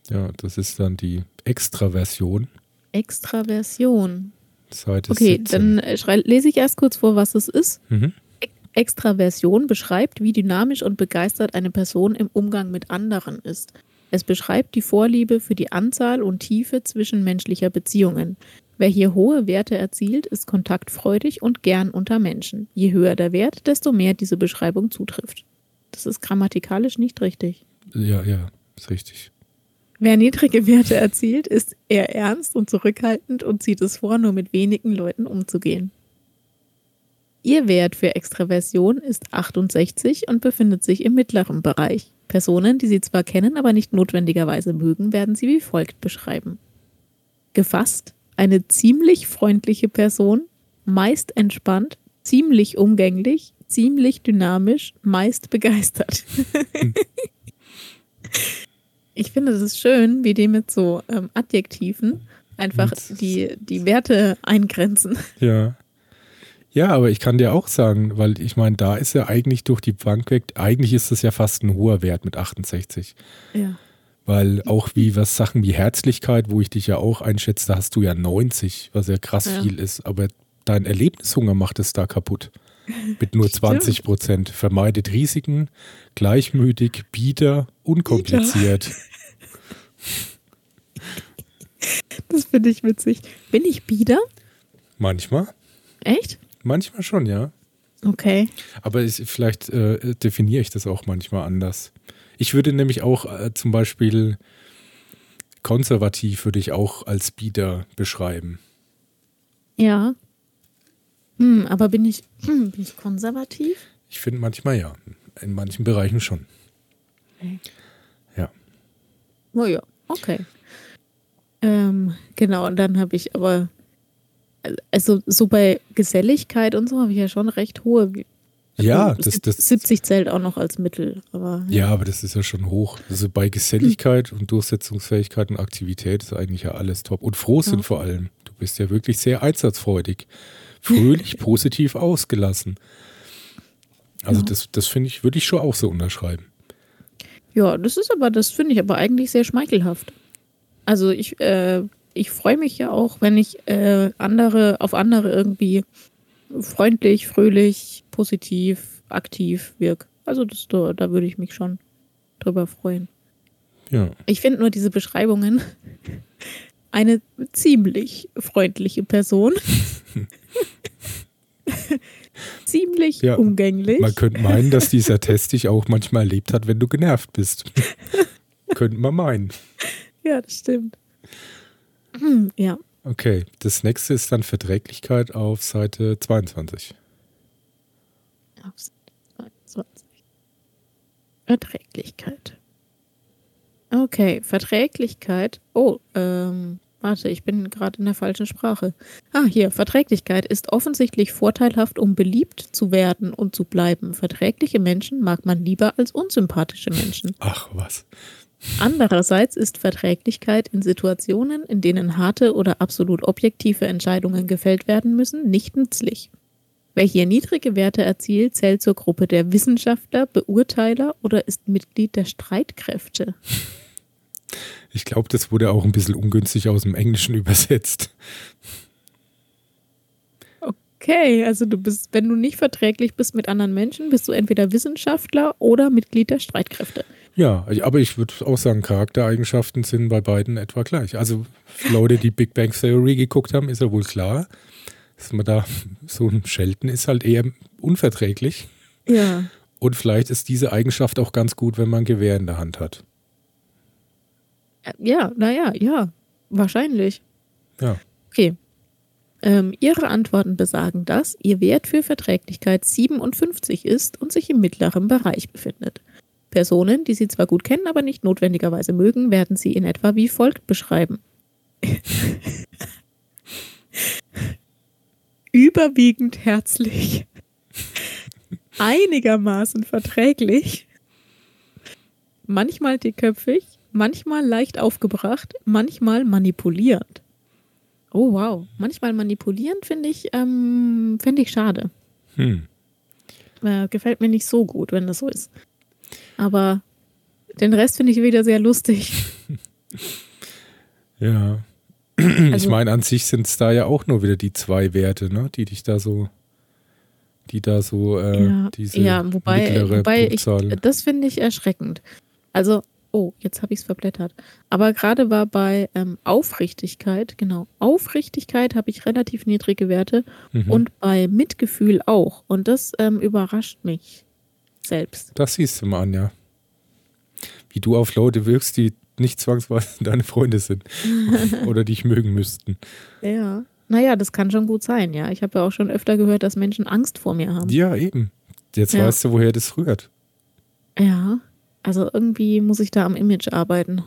Speaker 2: Ja, das ist dann die Extraversion.
Speaker 1: Extraversion.
Speaker 2: Seite
Speaker 1: okay, 17. dann äh, lese ich erst kurz vor, was es ist. Mhm. Extraversion beschreibt, wie dynamisch und begeistert eine Person im Umgang mit anderen ist. Es beschreibt die Vorliebe für die Anzahl und Tiefe zwischenmenschlicher Beziehungen. Wer hier hohe Werte erzielt, ist kontaktfreudig und gern unter Menschen. Je höher der Wert, desto mehr diese Beschreibung zutrifft. Das ist grammatikalisch nicht richtig.
Speaker 2: Ja, ja, ist richtig.
Speaker 1: Wer niedrige Werte erzielt, ist eher ernst und zurückhaltend und zieht es vor, nur mit wenigen Leuten umzugehen. Ihr Wert für Extraversion ist 68 und befindet sich im mittleren Bereich. Personen, die Sie zwar kennen, aber nicht notwendigerweise mögen, werden Sie wie folgt beschreiben. Gefasst, eine ziemlich freundliche Person, meist entspannt, ziemlich umgänglich, ziemlich dynamisch, meist begeistert. ich finde es ist schön, wie die mit so ähm, Adjektiven einfach die, die Werte eingrenzen.
Speaker 2: Ja. Ja, aber ich kann dir auch sagen, weil ich meine, da ist ja eigentlich durch die Bank weg, eigentlich ist das ja fast ein hoher Wert mit 68.
Speaker 1: Ja.
Speaker 2: Weil auch wie was Sachen wie Herzlichkeit, wo ich dich ja auch einschätze, da hast du ja 90, was ja krass ja. viel ist. Aber dein Erlebnishunger macht es da kaputt. Mit nur 20 Prozent. Vermeidet Risiken, gleichmütig, bieder, unkompliziert.
Speaker 1: Das finde ich witzig. Bin ich bieder?
Speaker 2: Manchmal.
Speaker 1: Echt?
Speaker 2: Manchmal schon, ja.
Speaker 1: Okay.
Speaker 2: Aber ich, vielleicht äh, definiere ich das auch manchmal anders. Ich würde nämlich auch äh, zum Beispiel konservativ würde ich auch als Bieder beschreiben.
Speaker 1: Ja. Hm, aber bin ich, hm, bin ich konservativ?
Speaker 2: Ich finde manchmal ja. In manchen Bereichen schon. Okay. Ja.
Speaker 1: Oh ja, okay. Ähm, genau, und dann habe ich aber, also so bei Geselligkeit und so habe ich ja schon recht hohe
Speaker 2: ja, also das, das
Speaker 1: 70 zählt auch noch als Mittel. Aber,
Speaker 2: ja. ja. aber das ist ja schon hoch. Also bei Geselligkeit hm. und Durchsetzungsfähigkeit und Aktivität ist eigentlich ja alles top. Und Frohsinn ja. vor allem. Du bist ja wirklich sehr einsatzfreudig. Fröhlich, positiv ausgelassen. Also ja. das, das finde ich, würde ich schon auch so unterschreiben.
Speaker 1: Ja, das ist aber, das finde ich aber eigentlich sehr schmeichelhaft. Also ich, äh, ich freue mich ja auch, wenn ich äh, andere auf andere irgendwie freundlich, fröhlich, positiv, aktiv wirke. Also das, da, da würde ich mich schon drüber freuen.
Speaker 2: Ja.
Speaker 1: Ich finde nur diese Beschreibungen eine ziemlich freundliche Person. ziemlich ja, umgänglich.
Speaker 2: Man könnte meinen, dass dieser Test dich auch manchmal erlebt hat, wenn du genervt bist. Könnte man meinen.
Speaker 1: Ja, das stimmt. Hm, ja.
Speaker 2: Okay, das nächste ist dann Verträglichkeit auf Seite 22.
Speaker 1: Auf Seite 22. Verträglichkeit. Okay, Verträglichkeit. Oh, ähm, warte, ich bin gerade in der falschen Sprache. Ah, hier, Verträglichkeit ist offensichtlich vorteilhaft, um beliebt zu werden und zu bleiben. Verträgliche Menschen mag man lieber als unsympathische Menschen.
Speaker 2: Ach, was.
Speaker 1: Andererseits ist Verträglichkeit in Situationen, in denen harte oder absolut objektive Entscheidungen gefällt werden müssen, nicht nützlich. Wer hier niedrige Werte erzielt, zählt zur Gruppe der Wissenschaftler, Beurteiler oder ist Mitglied der Streitkräfte.
Speaker 2: Ich glaube, das wurde auch ein bisschen ungünstig aus dem Englischen übersetzt.
Speaker 1: Okay, also du bist, wenn du nicht verträglich bist mit anderen Menschen, bist du entweder Wissenschaftler oder Mitglied der Streitkräfte.
Speaker 2: Ja, aber ich würde auch sagen, Charaktereigenschaften sind bei beiden etwa gleich. Also Leute, die Big Bang Theory geguckt haben, ist ja wohl klar, dass man da so ein Schelten ist halt eher unverträglich.
Speaker 1: Ja.
Speaker 2: Und vielleicht ist diese Eigenschaft auch ganz gut, wenn man ein Gewehr in der Hand hat.
Speaker 1: Ja, naja, ja, wahrscheinlich.
Speaker 2: Ja.
Speaker 1: Okay. Ähm, ihre Antworten besagen, dass Ihr Wert für Verträglichkeit 57 ist und sich im mittleren Bereich befindet. Personen, die Sie zwar gut kennen, aber nicht notwendigerweise mögen, werden Sie in etwa wie folgt beschreiben. Überwiegend herzlich, einigermaßen verträglich, manchmal dickköpfig, manchmal leicht aufgebracht, manchmal manipulierend. Oh wow, manchmal manipulierend finde ich, ähm, find ich schade.
Speaker 2: Hm.
Speaker 1: Äh, gefällt mir nicht so gut, wenn das so ist. Aber den Rest finde ich wieder sehr lustig.
Speaker 2: ja. Also, ich meine, an sich sind es da ja auch nur wieder die zwei Werte, ne, die dich da so, die da so, äh, ja, diese
Speaker 1: ja, wobei, wobei ich, das finde ich erschreckend. Also, oh, jetzt habe ich es verblättert. Aber gerade war bei ähm, Aufrichtigkeit, genau, Aufrichtigkeit habe ich relativ niedrige Werte mhm. und bei Mitgefühl auch. Und das ähm, überrascht mich selbst.
Speaker 2: Das siehst du mal an, ja. Wie du auf Leute wirkst, die nicht zwangsweise deine Freunde sind oder dich mögen müssten.
Speaker 1: Ja. Naja, das kann schon gut sein, ja. Ich habe ja auch schon öfter gehört, dass Menschen Angst vor mir haben.
Speaker 2: Ja, eben. Jetzt ja. weißt du, woher das rührt.
Speaker 1: Ja, also irgendwie muss ich da am Image arbeiten.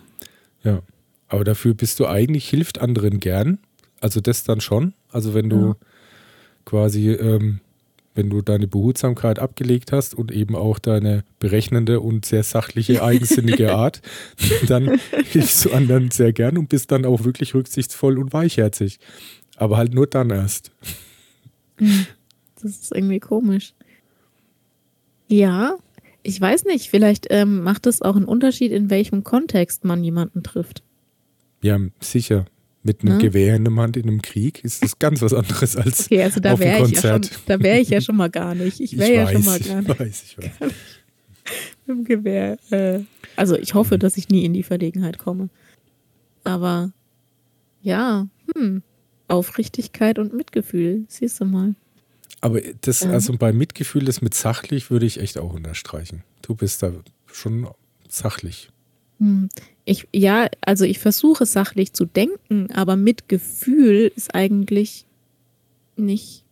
Speaker 2: Ja, aber dafür bist du eigentlich, hilft anderen gern. Also das dann schon. Also wenn du ja. quasi ähm, wenn du deine Behutsamkeit abgelegt hast und eben auch deine berechnende und sehr sachliche, eigensinnige Art, dann hilfst du anderen sehr gern und bist dann auch wirklich rücksichtsvoll und weichherzig. Aber halt nur dann erst.
Speaker 1: Das ist irgendwie komisch. Ja, ich weiß nicht, vielleicht ähm, macht es auch einen Unterschied, in welchem Kontext man jemanden trifft.
Speaker 2: Ja, sicher mit einem ja. Gewehr in der Hand in einem Krieg ist das ganz was anderes als
Speaker 1: okay, also da auf einem Konzert. Ja schon, da wäre ich ja schon mal gar nicht. Ich wäre ja schon mal gar nicht. Ich weiß, ich weiß. Mit dem Gewehr. Äh, also ich hoffe, mhm. dass ich nie in die Verlegenheit komme. Aber ja, hm, Aufrichtigkeit und Mitgefühl, siehst du mal.
Speaker 2: Aber das, also bei Mitgefühl, das mit sachlich würde ich echt auch unterstreichen. Du bist da schon sachlich.
Speaker 1: Hm. Ich, ja, also ich versuche sachlich zu denken, aber mit Gefühl ist eigentlich nicht.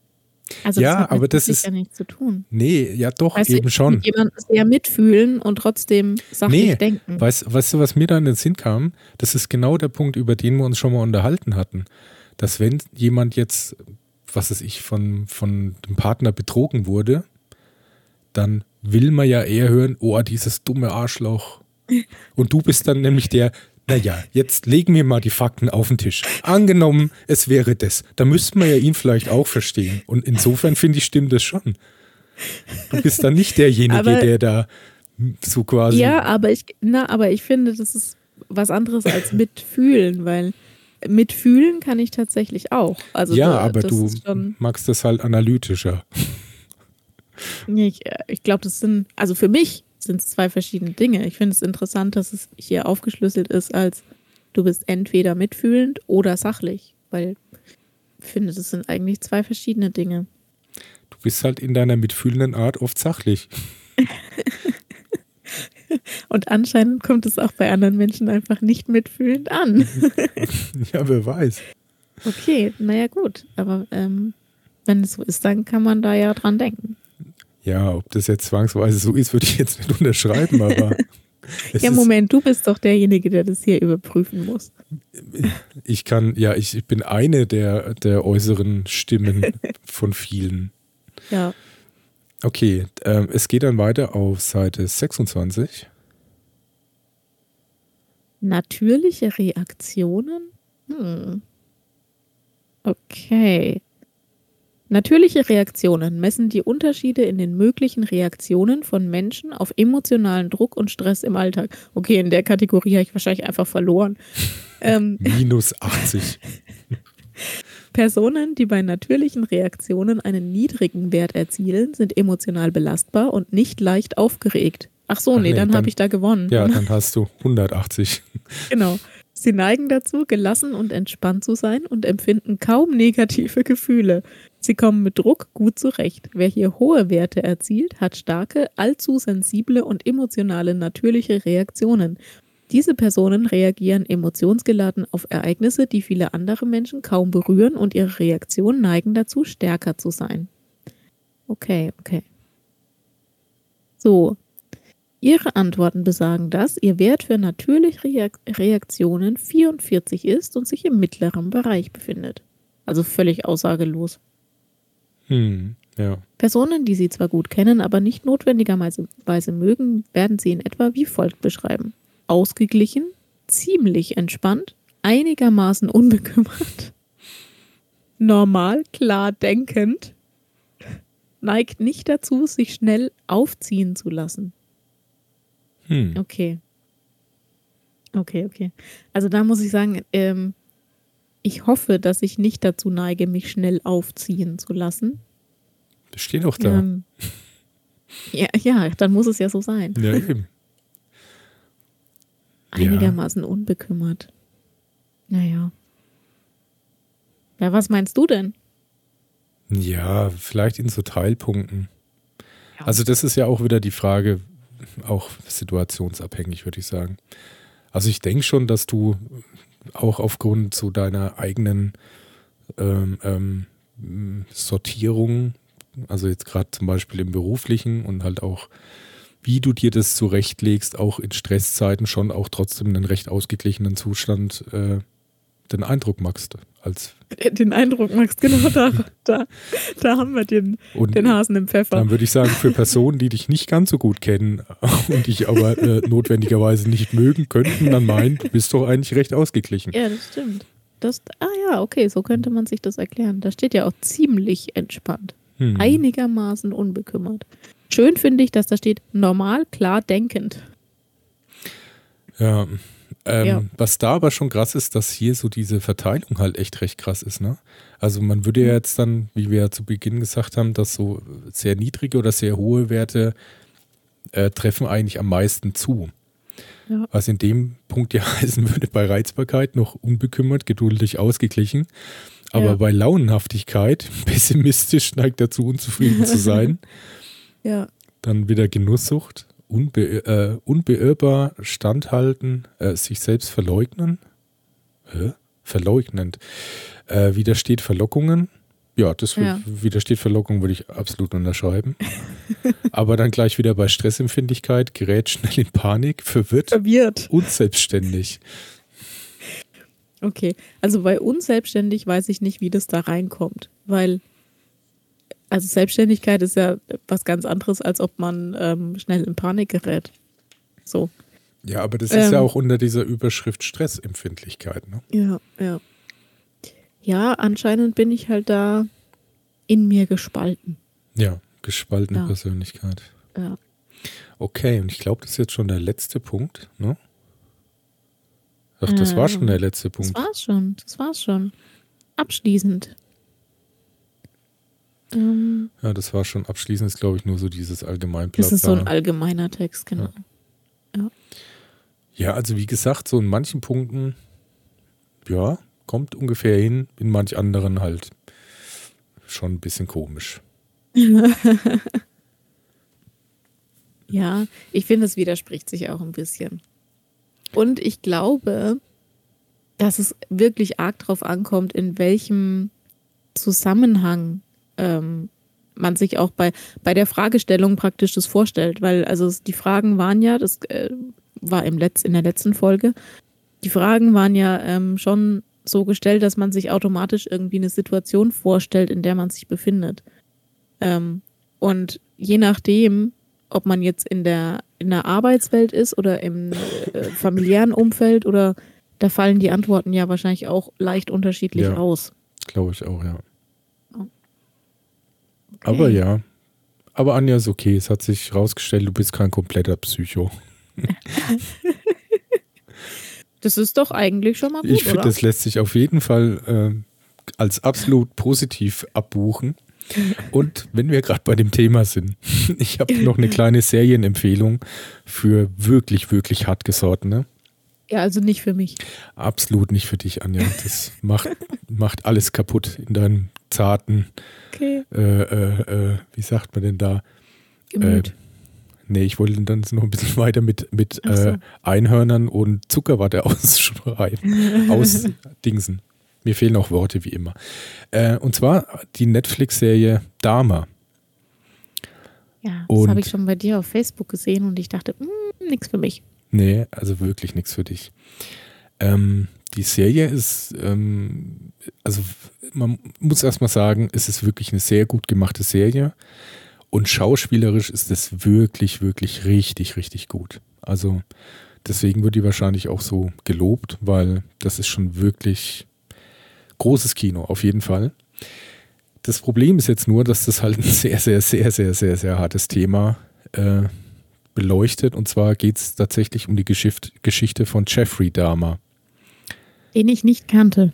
Speaker 1: Also
Speaker 2: ja, das aber das ist
Speaker 1: ja nichts zu tun.
Speaker 2: Nee, ja doch, weißt eben du, schon.
Speaker 1: Jemand sehr mitfühlen und trotzdem sachlich nee, denken.
Speaker 2: Weißt, weißt du, was mir da in den Sinn kam? Das ist genau der Punkt, über den wir uns schon mal unterhalten hatten. Dass wenn jemand jetzt, was weiß ich, von, von dem Partner betrogen wurde, dann will man ja eher hören, oh, dieses dumme Arschloch und du bist dann nämlich der, naja, jetzt legen wir mal die Fakten auf den Tisch. Angenommen, es wäre das. Da müsste man ja ihn vielleicht auch verstehen. Und insofern finde ich, stimmt das schon. Du bist dann nicht derjenige, aber, der da so quasi.
Speaker 1: Ja, aber ich, na, aber ich finde, das ist was anderes als mitfühlen, weil mitfühlen kann ich tatsächlich auch. Also
Speaker 2: ja, da, aber du magst das halt analytischer.
Speaker 1: Ich, äh, ich glaube, das sind, also für mich sind es zwei verschiedene Dinge. Ich finde es interessant, dass es hier aufgeschlüsselt ist als du bist entweder mitfühlend oder sachlich, weil ich finde, das sind eigentlich zwei verschiedene Dinge.
Speaker 2: Du bist halt in deiner mitfühlenden Art oft sachlich.
Speaker 1: Und anscheinend kommt es auch bei anderen Menschen einfach nicht mitfühlend an.
Speaker 2: ja, wer weiß.
Speaker 1: Okay, naja gut. Aber ähm, wenn es so ist, dann kann man da ja dran denken.
Speaker 2: Ja, ob das jetzt zwangsweise so ist, würde ich jetzt nicht unterschreiben, aber.
Speaker 1: ja, Moment, du bist doch derjenige, der das hier überprüfen muss.
Speaker 2: Ich kann, ja, ich, ich bin eine der, der äußeren Stimmen von vielen.
Speaker 1: Ja.
Speaker 2: Okay, äh, es geht dann weiter auf Seite 26.
Speaker 1: Natürliche Reaktionen? Hm. Okay. Natürliche Reaktionen messen die Unterschiede in den möglichen Reaktionen von Menschen auf emotionalen Druck und Stress im Alltag. Okay, in der Kategorie habe ich wahrscheinlich einfach verloren.
Speaker 2: Ähm, Minus 80.
Speaker 1: Personen, die bei natürlichen Reaktionen einen niedrigen Wert erzielen, sind emotional belastbar und nicht leicht aufgeregt. Ach so, Ach nee, nee, dann, dann habe ich da gewonnen.
Speaker 2: Ja, dann hast du 180.
Speaker 1: Genau. Sie neigen dazu, gelassen und entspannt zu sein und empfinden kaum negative Gefühle. Sie kommen mit Druck gut zurecht. Wer hier hohe Werte erzielt, hat starke, allzu sensible und emotionale natürliche Reaktionen. Diese Personen reagieren emotionsgeladen auf Ereignisse, die viele andere Menschen kaum berühren und ihre Reaktionen neigen dazu, stärker zu sein. Okay, okay. So, Ihre Antworten besagen, dass Ihr Wert für natürliche Reaktionen 44 ist und sich im mittleren Bereich befindet. Also völlig aussagelos.
Speaker 2: Hm, ja.
Speaker 1: Personen, die Sie zwar gut kennen, aber nicht notwendigerweise mögen, werden Sie in etwa wie folgt beschreiben. Ausgeglichen, ziemlich entspannt, einigermaßen unbekümmert, normal, klar denkend, neigt nicht dazu, sich schnell aufziehen zu lassen. Hm. Okay. Okay, okay. Also da muss ich sagen, ähm, ich hoffe, dass ich nicht dazu neige, mich schnell aufziehen zu lassen.
Speaker 2: Das steht doch da. Ähm,
Speaker 1: ja, ja, dann muss es ja so sein.
Speaker 2: Ja, eben.
Speaker 1: Einigermaßen ja. unbekümmert. Naja. Ja, was meinst du denn?
Speaker 2: Ja, vielleicht in so Teilpunkten. Ja. Also das ist ja auch wieder die Frage, auch situationsabhängig, würde ich sagen. Also ich denke schon, dass du auch aufgrund zu deiner eigenen ähm, ähm, Sortierung, also jetzt gerade zum Beispiel im beruflichen und halt auch, wie du dir das zurechtlegst, auch in Stresszeiten schon auch trotzdem einen recht ausgeglichenen Zustand äh, den Eindruck machst. Als
Speaker 1: den Eindruck machst, genau da, da, da haben wir den, den Hasen im Pfeffer.
Speaker 2: Dann würde ich sagen, für Personen, die dich nicht ganz so gut kennen und dich aber äh, notwendigerweise nicht mögen, könnten dann meinen, du bist doch eigentlich recht ausgeglichen.
Speaker 1: Ja, das stimmt. Das, ah ja, okay, so könnte man sich das erklären. Da steht ja auch ziemlich entspannt. Hm. Einigermaßen unbekümmert. Schön finde ich, dass da steht normal, klar, denkend.
Speaker 2: Ja, ähm, ja. Was da aber schon krass ist, dass hier so diese Verteilung halt echt recht krass ist. Ne? Also man würde ja jetzt dann, wie wir ja zu Beginn gesagt haben, dass so sehr niedrige oder sehr hohe Werte äh, treffen eigentlich am meisten zu. Ja. Was in dem Punkt ja heißen würde, bei Reizbarkeit noch unbekümmert, geduldig, ausgeglichen. Aber ja. bei Launenhaftigkeit, pessimistisch neigt dazu, unzufrieden zu sein.
Speaker 1: ja.
Speaker 2: Dann wieder Genusssucht, unbe äh, unbeirrbar standhalten, äh, sich selbst verleugnen, äh, verleugnend, äh, widersteht Verlockungen. Ja, das ja. widersteht Verlockungen, würde ich absolut unterschreiben. Aber dann gleich wieder bei Stressempfindlichkeit, gerät schnell in Panik, verwirrt,
Speaker 1: verwirrt.
Speaker 2: und selbstständig.
Speaker 1: Okay, also bei unselbstständig weiß ich nicht, wie das da reinkommt, weil also Selbstständigkeit ist ja was ganz anderes, als ob man ähm, schnell in Panik gerät. So.
Speaker 2: Ja, aber das ist ähm, ja auch unter dieser Überschrift Stressempfindlichkeit, ne?
Speaker 1: Ja, ja. Ja, anscheinend bin ich halt da in mir gespalten.
Speaker 2: Ja, gespaltene ja. Persönlichkeit.
Speaker 1: Ja.
Speaker 2: Okay, und ich glaube, das ist jetzt schon der letzte Punkt, ne? Ach, das ähm, war schon der letzte Punkt.
Speaker 1: Das war's schon, das war's schon. Abschließend. Ähm,
Speaker 2: ja, das war schon abschließend, ist glaube ich nur so dieses Allgemeinblatt.
Speaker 1: Das ist so ein allgemeiner Text, genau.
Speaker 2: Ja. ja. ja, also wie gesagt, so in manchen Punkten, ja, kommt ungefähr hin, in manch anderen halt schon ein bisschen komisch.
Speaker 1: ja, ich finde, es widerspricht sich auch ein bisschen. Und ich glaube, dass es wirklich arg drauf ankommt, in welchem Zusammenhang ähm, man sich auch bei, bei der Fragestellung praktisch das vorstellt. Weil also die Fragen waren ja, das äh, war im Letz-, in der letzten Folge, die Fragen waren ja ähm, schon so gestellt, dass man sich automatisch irgendwie eine Situation vorstellt, in der man sich befindet. Ähm, und je nachdem, ob man jetzt in der, in der Arbeitswelt ist oder im äh, familiären Umfeld oder da fallen die Antworten ja wahrscheinlich auch leicht unterschiedlich ja, aus.
Speaker 2: Glaube ich auch, ja. Aber ja. Aber Anja ist okay. Es hat sich herausgestellt, du bist kein kompletter Psycho.
Speaker 1: das ist doch eigentlich schon mal gut.
Speaker 2: Ich finde, das lässt sich auf jeden Fall äh, als absolut positiv abbuchen. Und wenn wir gerade bei dem Thema sind, ich habe noch eine kleine Serienempfehlung für wirklich, wirklich hartgesottene.
Speaker 1: Ja, also nicht für mich.
Speaker 2: Absolut nicht für dich, Anja. Das macht, macht alles kaputt in deinem zarten, okay. äh, äh, äh, wie sagt man denn da?
Speaker 1: Gemüt. Äh,
Speaker 2: nee, ich wollte dann noch ein bisschen weiter mit, mit so. Äh, Einhörnern und Zuckerwatte ausschreiben, ausdingsen. Mir fehlen auch Worte wie immer. Und zwar die Netflix-Serie Dama.
Speaker 1: Ja, das habe ich schon bei dir auf Facebook gesehen und ich dachte, hm, nichts für mich.
Speaker 2: Nee, also wirklich nichts für dich. Ähm, die Serie ist, ähm, also man muss erstmal sagen, es ist wirklich eine sehr gut gemachte Serie und schauspielerisch ist es wirklich, wirklich richtig, richtig gut. Also deswegen wird die wahrscheinlich auch so gelobt, weil das ist schon wirklich großes Kino, auf jeden Fall. Das Problem ist jetzt nur, dass das halt ein sehr, sehr, sehr, sehr, sehr, sehr hartes Thema äh, beleuchtet. Und zwar geht es tatsächlich um die Geschichte, Geschichte von Jeffrey Dahmer.
Speaker 1: Den ich nicht kannte.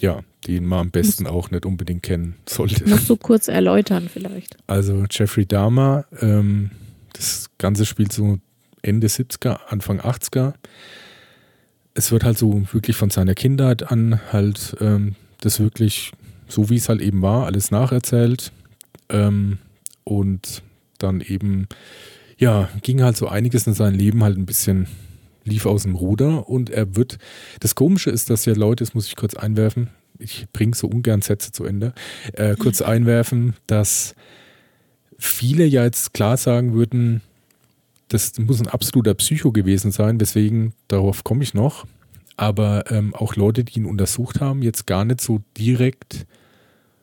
Speaker 2: Ja, den man am besten auch nicht unbedingt kennen sollte.
Speaker 1: Musst du kurz erläutern vielleicht.
Speaker 2: Also Jeffrey Dahmer, ähm, das Ganze spielt so Ende 70er, Anfang 80er. Es wird halt so wirklich von seiner Kindheit an halt ähm, das wirklich so wie es halt eben war, alles nacherzählt. Ähm, und dann eben, ja, ging halt so einiges in seinem Leben halt ein bisschen lief aus dem Ruder und er wird. Das Komische ist, dass ja Leute, das muss ich kurz einwerfen, ich bringe so ungern Sätze zu Ende, äh, kurz einwerfen, dass viele ja jetzt klar sagen würden, das muss ein absoluter Psycho gewesen sein, weswegen, darauf komme ich noch, aber ähm, auch Leute, die ihn untersucht haben, jetzt gar nicht so direkt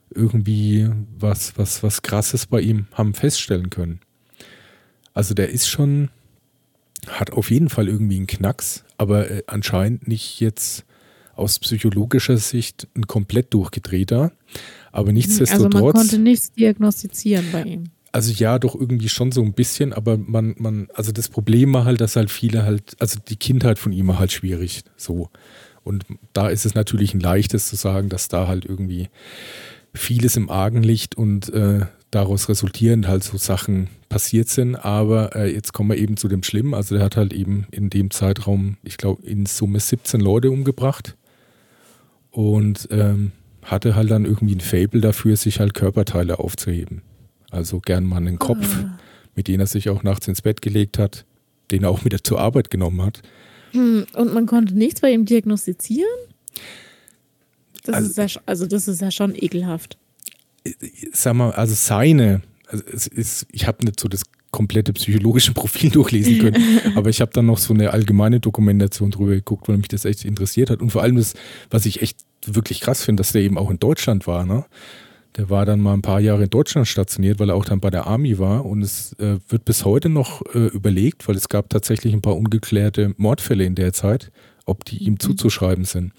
Speaker 2: irgendwie was, was, was Krasses bei ihm haben feststellen können. Also der ist schon, hat auf jeden Fall irgendwie einen Knacks, aber äh, anscheinend nicht jetzt aus psychologischer Sicht ein komplett durchgedrehter. Aber nichtsdestotrotz. Also man
Speaker 1: konnte nichts diagnostizieren bei ihm.
Speaker 2: Also ja, doch irgendwie schon so ein bisschen, aber man, man, also das Problem war halt, dass halt viele halt, also die Kindheit von ihm war halt schwierig, so. Und da ist es natürlich ein leichtes zu sagen, dass da halt irgendwie vieles im Argen liegt und äh, daraus resultierend halt so Sachen passiert sind. Aber äh, jetzt kommen wir eben zu dem Schlimmen. Also der hat halt eben in dem Zeitraum, ich glaube, in Summe 17 Leute umgebracht und ähm, hatte halt dann irgendwie ein Fable dafür, sich halt Körperteile aufzuheben. Also gern mal einen Kopf, oh. mit dem er sich auch nachts ins Bett gelegt hat, den er auch wieder zur Arbeit genommen hat.
Speaker 1: Hm, und man konnte nichts bei ihm diagnostizieren? Das also, ist ja, also das ist ja schon ekelhaft.
Speaker 2: Sag mal, also seine, also es ist, ich habe nicht so das komplette psychologische Profil durchlesen können, aber ich habe dann noch so eine allgemeine Dokumentation drüber geguckt, weil mich das echt interessiert hat und vor allem das, was ich echt wirklich krass finde, dass der eben auch in Deutschland war, ne? Der war dann mal ein paar Jahre in Deutschland stationiert, weil er auch dann bei der Army war. Und es äh, wird bis heute noch äh, überlegt, weil es gab tatsächlich ein paar ungeklärte Mordfälle in der Zeit, ob die ihm mhm. zuzuschreiben sind.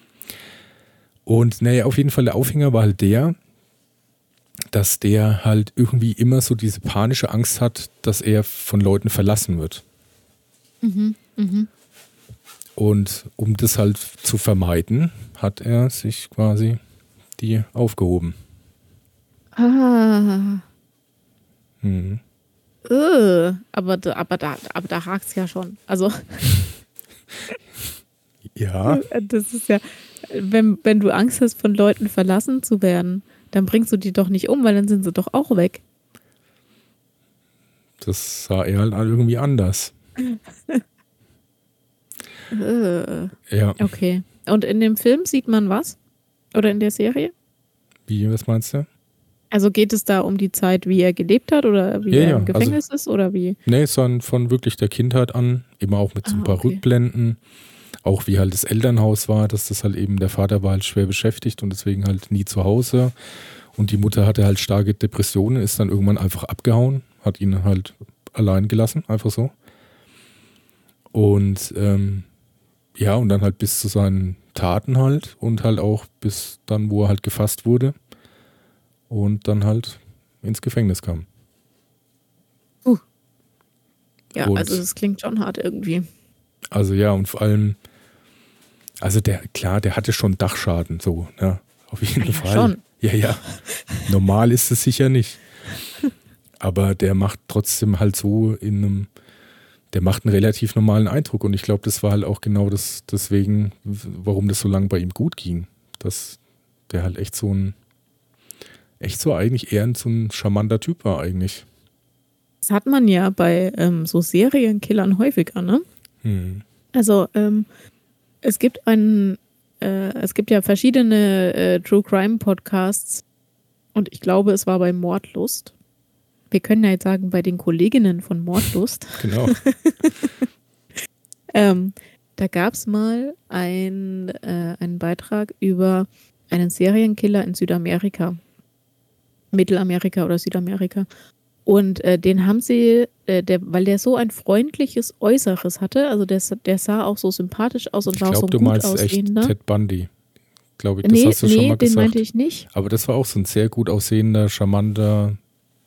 Speaker 2: Und naja, auf jeden Fall der Aufhänger war halt der, dass der halt irgendwie immer so diese panische Angst hat, dass er von Leuten verlassen wird. Mhm, mh. Und um das halt zu vermeiden, hat er sich quasi die aufgehoben.
Speaker 1: Ah. Mhm. Uh, aber, aber da, aber da hakt es ja schon. Also.
Speaker 2: ja.
Speaker 1: Das ist ja, wenn, wenn du Angst hast, von Leuten verlassen zu werden, dann bringst du die doch nicht um, weil dann sind sie doch auch weg.
Speaker 2: Das sah er halt irgendwie anders.
Speaker 1: uh. Ja. Okay. Und in dem Film sieht man was? Oder in der Serie?
Speaker 2: Wie, was meinst du?
Speaker 1: Also geht es da um die Zeit, wie er gelebt hat oder wie ja, er im also Gefängnis also, ist oder wie?
Speaker 2: Nee, sondern von wirklich der Kindheit an, immer auch mit so ein ah, paar okay. Rückblenden, auch wie halt das Elternhaus war, dass das halt eben, der Vater war halt schwer beschäftigt und deswegen halt nie zu Hause und die Mutter hatte halt starke Depressionen, ist dann irgendwann einfach abgehauen, hat ihn halt allein gelassen, einfach so. Und ähm, ja, und dann halt bis zu seinen Taten halt und halt auch bis dann, wo er halt gefasst wurde und dann halt ins Gefängnis kam.
Speaker 1: Uh. Ja, und also das klingt schon hart irgendwie.
Speaker 2: Also ja, und vor allem, also der, klar, der hatte schon Dachschaden, so, ne? Auf jeden ja, Fall. Schon. Ja, ja. Normal ist es sicher nicht. Aber der macht trotzdem halt so in einem, der macht einen relativ normalen Eindruck. Und ich glaube, das war halt auch genau das, deswegen, warum das so lange bei ihm gut ging. Dass der halt echt so ein, echt so eigentlich eher so ein charmanter Typ war eigentlich.
Speaker 1: Das hat man ja bei ähm, so Serienkillern häufiger, ne? Hm. Also ähm, es gibt einen, äh, es gibt ja verschiedene äh, True Crime Podcasts und ich glaube, es war bei Mordlust. Wir können ja jetzt sagen, bei den Kolleginnen von Mordlust.
Speaker 2: genau.
Speaker 1: ähm, da gab es mal ein, äh, einen Beitrag über einen Serienkiller in Südamerika. Mittelamerika oder Südamerika. Und äh, den haben sie, äh, der, weil der so ein freundliches Äußeres hatte, also der, der sah auch so sympathisch aus und ich war glaub, auch so du gut meinst aussehender.
Speaker 2: Echt Ted Bundy. Glaube ich, das nee, hast du nee, schon mal gesagt.
Speaker 1: den meinte ich nicht.
Speaker 2: Aber das war auch so ein sehr gut aussehender, charmanter,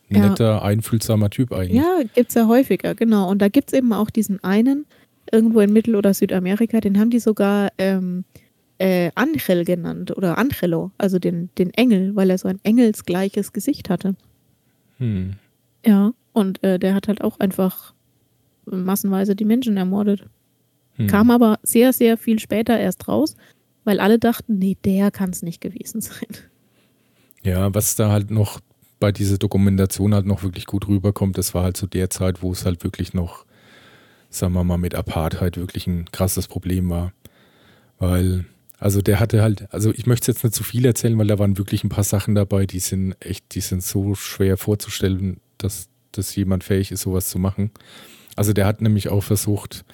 Speaker 2: netter, ja. einfühlsamer Typ eigentlich.
Speaker 1: Ja, gibt es ja häufiger, genau. Und da gibt es eben auch diesen einen, irgendwo in Mittel- oder Südamerika, den haben die sogar ähm, äh, Angel genannt oder Angelo, also den, den Engel, weil er so ein engelsgleiches Gesicht hatte. Hm. Ja, und äh, der hat halt auch einfach massenweise die Menschen ermordet. Hm. Kam aber sehr, sehr viel später erst raus, weil alle dachten, nee, der kann es nicht gewesen sein.
Speaker 2: Ja, was da halt noch bei dieser Dokumentation halt noch wirklich gut rüberkommt, das war halt so der Zeit, wo es halt wirklich noch sagen wir mal, mit Apartheid wirklich ein krasses Problem war. Weil, also der hatte halt, also ich möchte jetzt nicht zu viel erzählen, weil da waren wirklich ein paar Sachen dabei, die sind echt, die sind so schwer vorzustellen, dass, dass jemand fähig ist, sowas zu machen. Also der hat nämlich auch versucht,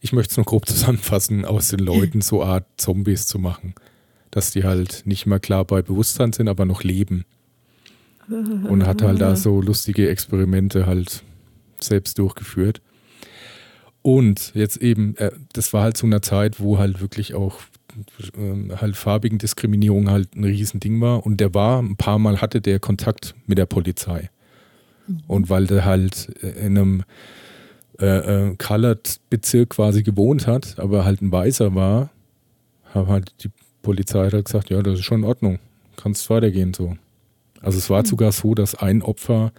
Speaker 2: ich möchte es nur grob zusammenfassen, aus den Leuten so Art Zombies zu machen. Dass die halt nicht mehr klar bei Bewusstsein sind, aber noch leben. Und hat halt da so lustige Experimente halt selbst durchgeführt. Und jetzt eben, äh, das war halt zu einer Zeit, wo halt wirklich auch äh, halt farbigen Diskriminierung halt ein Riesending war. Und der war, ein paar Mal hatte der Kontakt mit der Polizei. Und weil der halt in einem äh, äh, Colored-Bezirk quasi gewohnt hat, aber halt ein Weißer war, haben halt die Polizei halt gesagt, ja, das ist schon in Ordnung, kannst weitergehen so. Also es war mhm. sogar so, dass ein Opfer,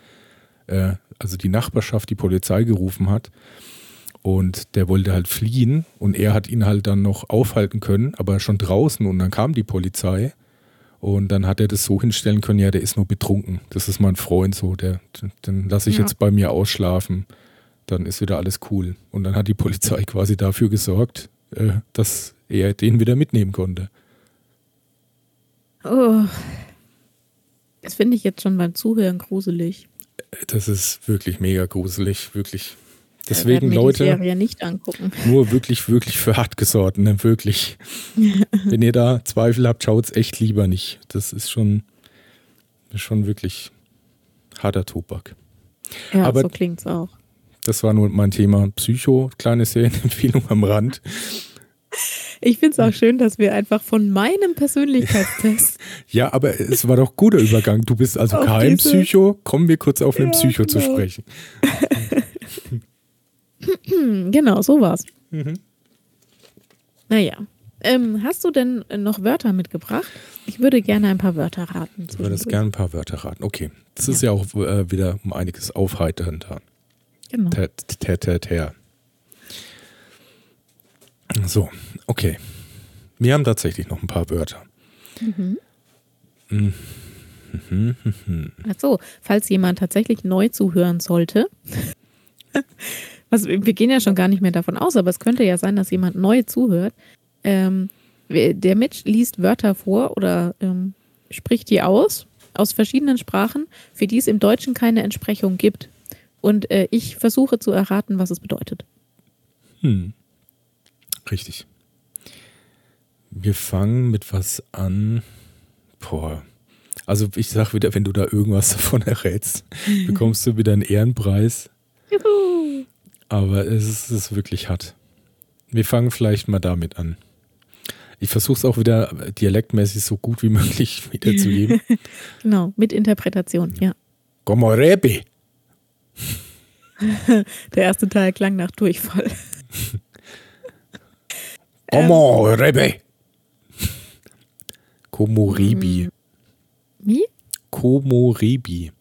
Speaker 2: äh, also die Nachbarschaft, die Polizei gerufen hat und der wollte halt fliehen und er hat ihn halt dann noch aufhalten können, aber schon draußen und dann kam die Polizei und dann hat er das so hinstellen können, ja, der ist nur betrunken. Das ist mein Freund so, der, den lasse ich ja. jetzt bei mir ausschlafen dann ist wieder alles cool. Und dann hat die Polizei quasi dafür gesorgt, äh, dass er den wieder mitnehmen konnte.
Speaker 1: Oh. Das finde ich jetzt schon beim Zuhören gruselig.
Speaker 2: Das ist wirklich mega gruselig, wirklich. Deswegen, Leute, nur wirklich, wirklich für hartgesortene, wirklich. Wenn ihr da Zweifel habt, schaut es echt lieber nicht. Das ist schon, schon wirklich harter Tobak.
Speaker 1: Ja, Aber so klingt es auch.
Speaker 2: Das war nur mein Thema Psycho, kleine Serienempfehlung am Rand.
Speaker 1: Ich finde es auch schön, dass wir einfach von meinem Persönlichkeitstest.
Speaker 2: ja, aber es war doch guter Übergang. Du bist also kein. Psycho. Kommen wir kurz auf einen ja, Psycho genau. zu sprechen.
Speaker 1: genau, so war's. Mhm. Naja. Ähm, hast du denn noch Wörter mitgebracht? Ich würde gerne ein paar Wörter raten.
Speaker 2: Du würdest gerne ein paar Wörter raten. Okay. Das ja. ist ja auch äh, wieder um einiges aufheiternder. Genau. Ter, ter, ter, ter. So, okay. Wir haben tatsächlich noch ein paar Wörter. Mhm.
Speaker 1: Mhm. Mhm. Achso, falls jemand tatsächlich neu zuhören sollte. was, wir gehen ja schon gar nicht mehr davon aus, aber es könnte ja sein, dass jemand neu zuhört. Ähm, der Mitch liest Wörter vor oder ähm, spricht die aus, aus verschiedenen Sprachen, für die es im Deutschen keine Entsprechung gibt. Und äh, ich versuche zu erraten, was es bedeutet.
Speaker 2: Hm. Richtig. Wir fangen mit was an. Boah. Also ich sag wieder, wenn du da irgendwas davon errätst, bekommst du wieder einen Ehrenpreis. Juhu. Aber es ist, es ist wirklich hart. Wir fangen vielleicht mal damit an. Ich versuche es auch wieder dialektmäßig so gut wie möglich wiederzugeben.
Speaker 1: genau, mit Interpretation, ja.
Speaker 2: Gomorebi.
Speaker 1: Der erste Teil klang nach Durchfall.
Speaker 2: Como ähm. Komoribi.
Speaker 1: Wie?
Speaker 2: Komoribi.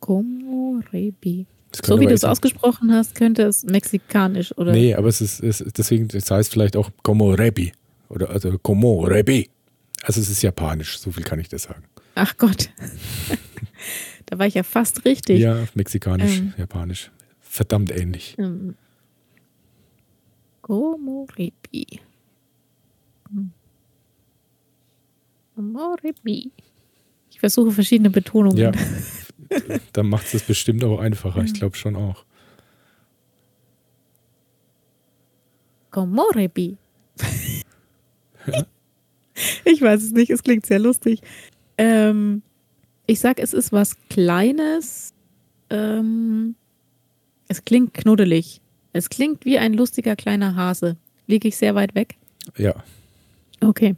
Speaker 1: Komoribi. So wie du es ausgesprochen hast, könnte es mexikanisch oder.
Speaker 2: Nee, aber es ist, es, deswegen, das heißt vielleicht auch Komorebi. Oder also Komorebi. Also es ist japanisch, so viel kann ich dir sagen.
Speaker 1: Ach Gott. Da war ich ja fast richtig.
Speaker 2: Ja, mexikanisch, ähm, japanisch. Verdammt ähnlich. Ähm,
Speaker 1: Komoribi. Komoribi. Ich versuche verschiedene Betonungen.
Speaker 2: Ja, dann macht es das bestimmt auch einfacher. Ich glaube schon auch.
Speaker 1: Komoribi. Ja? Ich weiß es nicht, es klingt sehr lustig. Ähm, ich sag, es ist was Kleines. Ähm, es klingt knuddelig. Es klingt wie ein lustiger kleiner Hase. Liege ich sehr weit weg?
Speaker 2: Ja.
Speaker 1: Okay.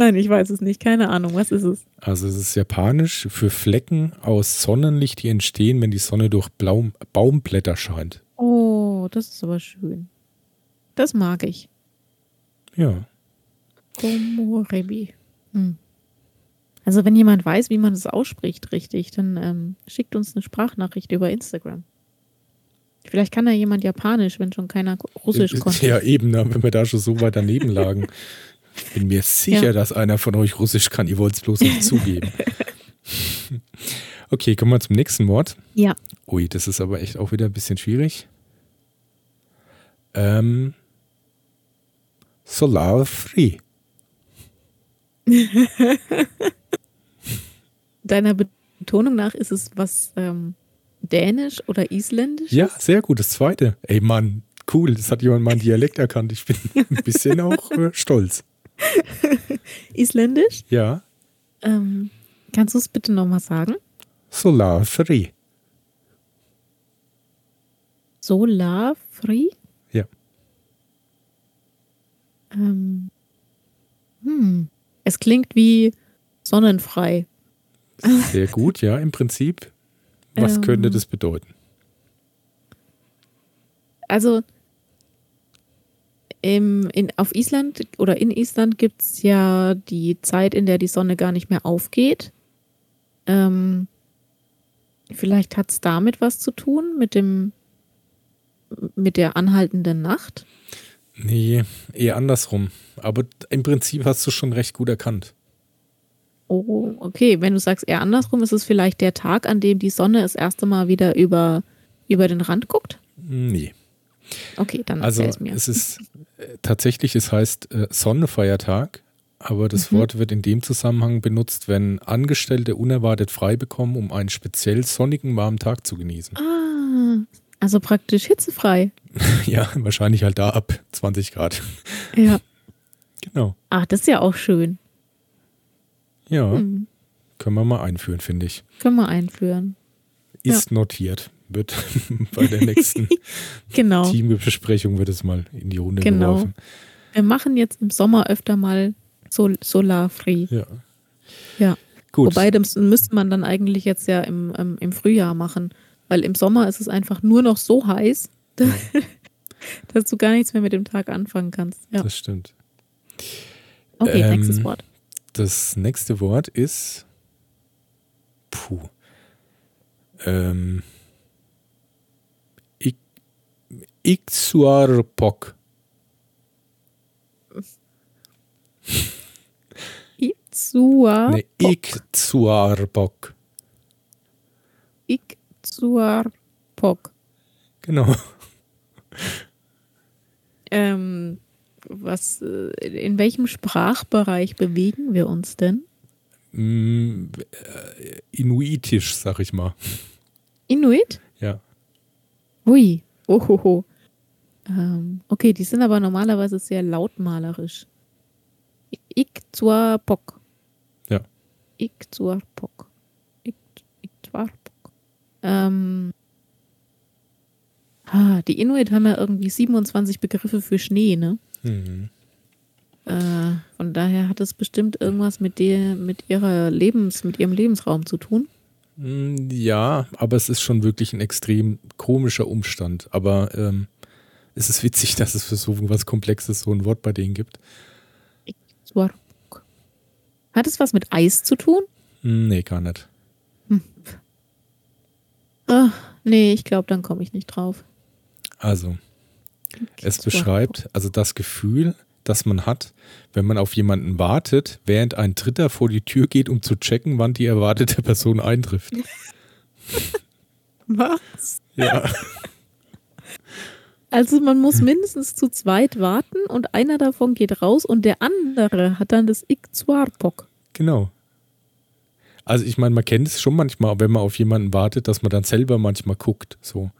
Speaker 1: Nein, ich weiß es nicht. Keine Ahnung. Was ist es?
Speaker 2: Also es ist japanisch für Flecken aus Sonnenlicht, die entstehen, wenn die Sonne durch Blaum Baumblätter scheint.
Speaker 1: Oh, das ist aber schön. Das mag ich.
Speaker 2: Ja.
Speaker 1: Komorebi. Hm. Also wenn jemand weiß, wie man es ausspricht richtig, dann ähm, schickt uns eine Sprachnachricht über Instagram. Vielleicht kann da jemand Japanisch, wenn schon keiner Russisch konnte.
Speaker 2: Ja, eben, ne, wenn wir da schon so weit daneben lagen. Ich bin mir sicher, ja. dass einer von euch Russisch kann. Ihr wollt es bloß nicht zugeben. Okay, kommen wir zum nächsten Wort.
Speaker 1: Ja.
Speaker 2: Ui, das ist aber echt auch wieder ein bisschen schwierig. Ähm, Solar Free.
Speaker 1: Deiner Betonung nach ist es was ähm, Dänisch oder Isländisch?
Speaker 2: Ja, sehr gut. Das zweite. Ey Mann, cool. Das hat jemand meinen Dialekt erkannt. Ich bin ein bisschen auch äh, stolz.
Speaker 1: Isländisch?
Speaker 2: Ja.
Speaker 1: Ähm, kannst du es bitte nochmal sagen?
Speaker 2: Solar Free.
Speaker 1: Solar Free?
Speaker 2: Ja.
Speaker 1: Ähm, hm. Es klingt wie sonnenfrei.
Speaker 2: Sehr gut, ja, im Prinzip. Was ähm, könnte das bedeuten?
Speaker 1: Also im, in, auf Island oder in Island gibt es ja die Zeit, in der die Sonne gar nicht mehr aufgeht. Ähm, vielleicht hat es damit was zu tun, mit dem mit der anhaltenden Nacht?
Speaker 2: Nee, eher andersrum. Aber im Prinzip hast du schon recht gut erkannt.
Speaker 1: Oh, okay. Wenn du sagst eher andersrum, ist es vielleicht der Tag, an dem die Sonne das erste Mal wieder über, über den Rand guckt?
Speaker 2: Nee.
Speaker 1: Okay, dann
Speaker 2: also
Speaker 1: es mir.
Speaker 2: Es ist äh, tatsächlich, es heißt äh, Sonnefeiertag, aber das mhm. Wort wird in dem Zusammenhang benutzt, wenn Angestellte unerwartet frei bekommen, um einen speziell sonnigen, warmen Tag zu genießen.
Speaker 1: Ah, also praktisch hitzefrei.
Speaker 2: ja, wahrscheinlich halt da ab 20 Grad.
Speaker 1: Ja.
Speaker 2: Genau.
Speaker 1: Ach, das ist ja auch schön.
Speaker 2: Ja. Hm. Können wir mal einführen, finde ich.
Speaker 1: Können wir einführen.
Speaker 2: Ist ja. notiert. Wird bei der nächsten
Speaker 1: genau.
Speaker 2: Teambesprechung wird es mal in die Runde
Speaker 1: genau.
Speaker 2: geworfen.
Speaker 1: Wir machen jetzt im Sommer öfter mal Sol Solar-Free.
Speaker 2: Ja.
Speaker 1: Ja. Gut. Wobei, das müsste man dann eigentlich jetzt ja im, im, im Frühjahr machen. Weil im Sommer ist es einfach nur noch so heiß, ja. dass du gar nichts mehr mit dem Tag anfangen kannst. Ja.
Speaker 2: Das stimmt.
Speaker 1: Okay, ähm, nächstes Wort.
Speaker 2: Das nächste Wort ist. Puh. Ähm. Ixuarpok.
Speaker 1: Ixuarpok.
Speaker 2: Nee, Ixuarpok. Genau.
Speaker 1: Ähm, was, äh, in welchem Sprachbereich bewegen wir uns denn?
Speaker 2: Mm, äh, Inuitisch, sag ich mal.
Speaker 1: Inuit?
Speaker 2: Ja.
Speaker 1: Hui. Ohoho. Ähm, okay, die sind aber normalerweise sehr lautmalerisch. Ikzuarpok.
Speaker 2: Ja.
Speaker 1: Ikzuarpok. Ikzuarpok. Ähm, ah, die Inuit haben ja irgendwie 27 Begriffe für Schnee, ne?
Speaker 2: Mhm.
Speaker 1: Äh, von daher hat es bestimmt irgendwas mit der, mit ihrer Lebens, mit ihrem Lebensraum zu tun.
Speaker 2: Mm, ja, aber es ist schon wirklich ein extrem komischer Umstand. Aber ähm, es ist witzig, dass es für so was Komplexes so ein Wort bei denen gibt.
Speaker 1: Hat es was mit Eis zu tun?
Speaker 2: Mm, nee, gar nicht.
Speaker 1: Hm. Ach, nee, ich glaube, dann komme ich nicht drauf.
Speaker 2: Also, es beschreibt also das Gefühl, das man hat, wenn man auf jemanden wartet, während ein Dritter vor die Tür geht, um zu checken, wann die erwartete Person eintrifft.
Speaker 1: Was?
Speaker 2: Ja.
Speaker 1: Also man muss mindestens zu zweit warten und einer davon geht raus und der andere hat dann das Ikzuarpok.
Speaker 2: Genau. Also ich meine, man kennt es schon manchmal, wenn man auf jemanden wartet, dass man dann selber manchmal guckt. So.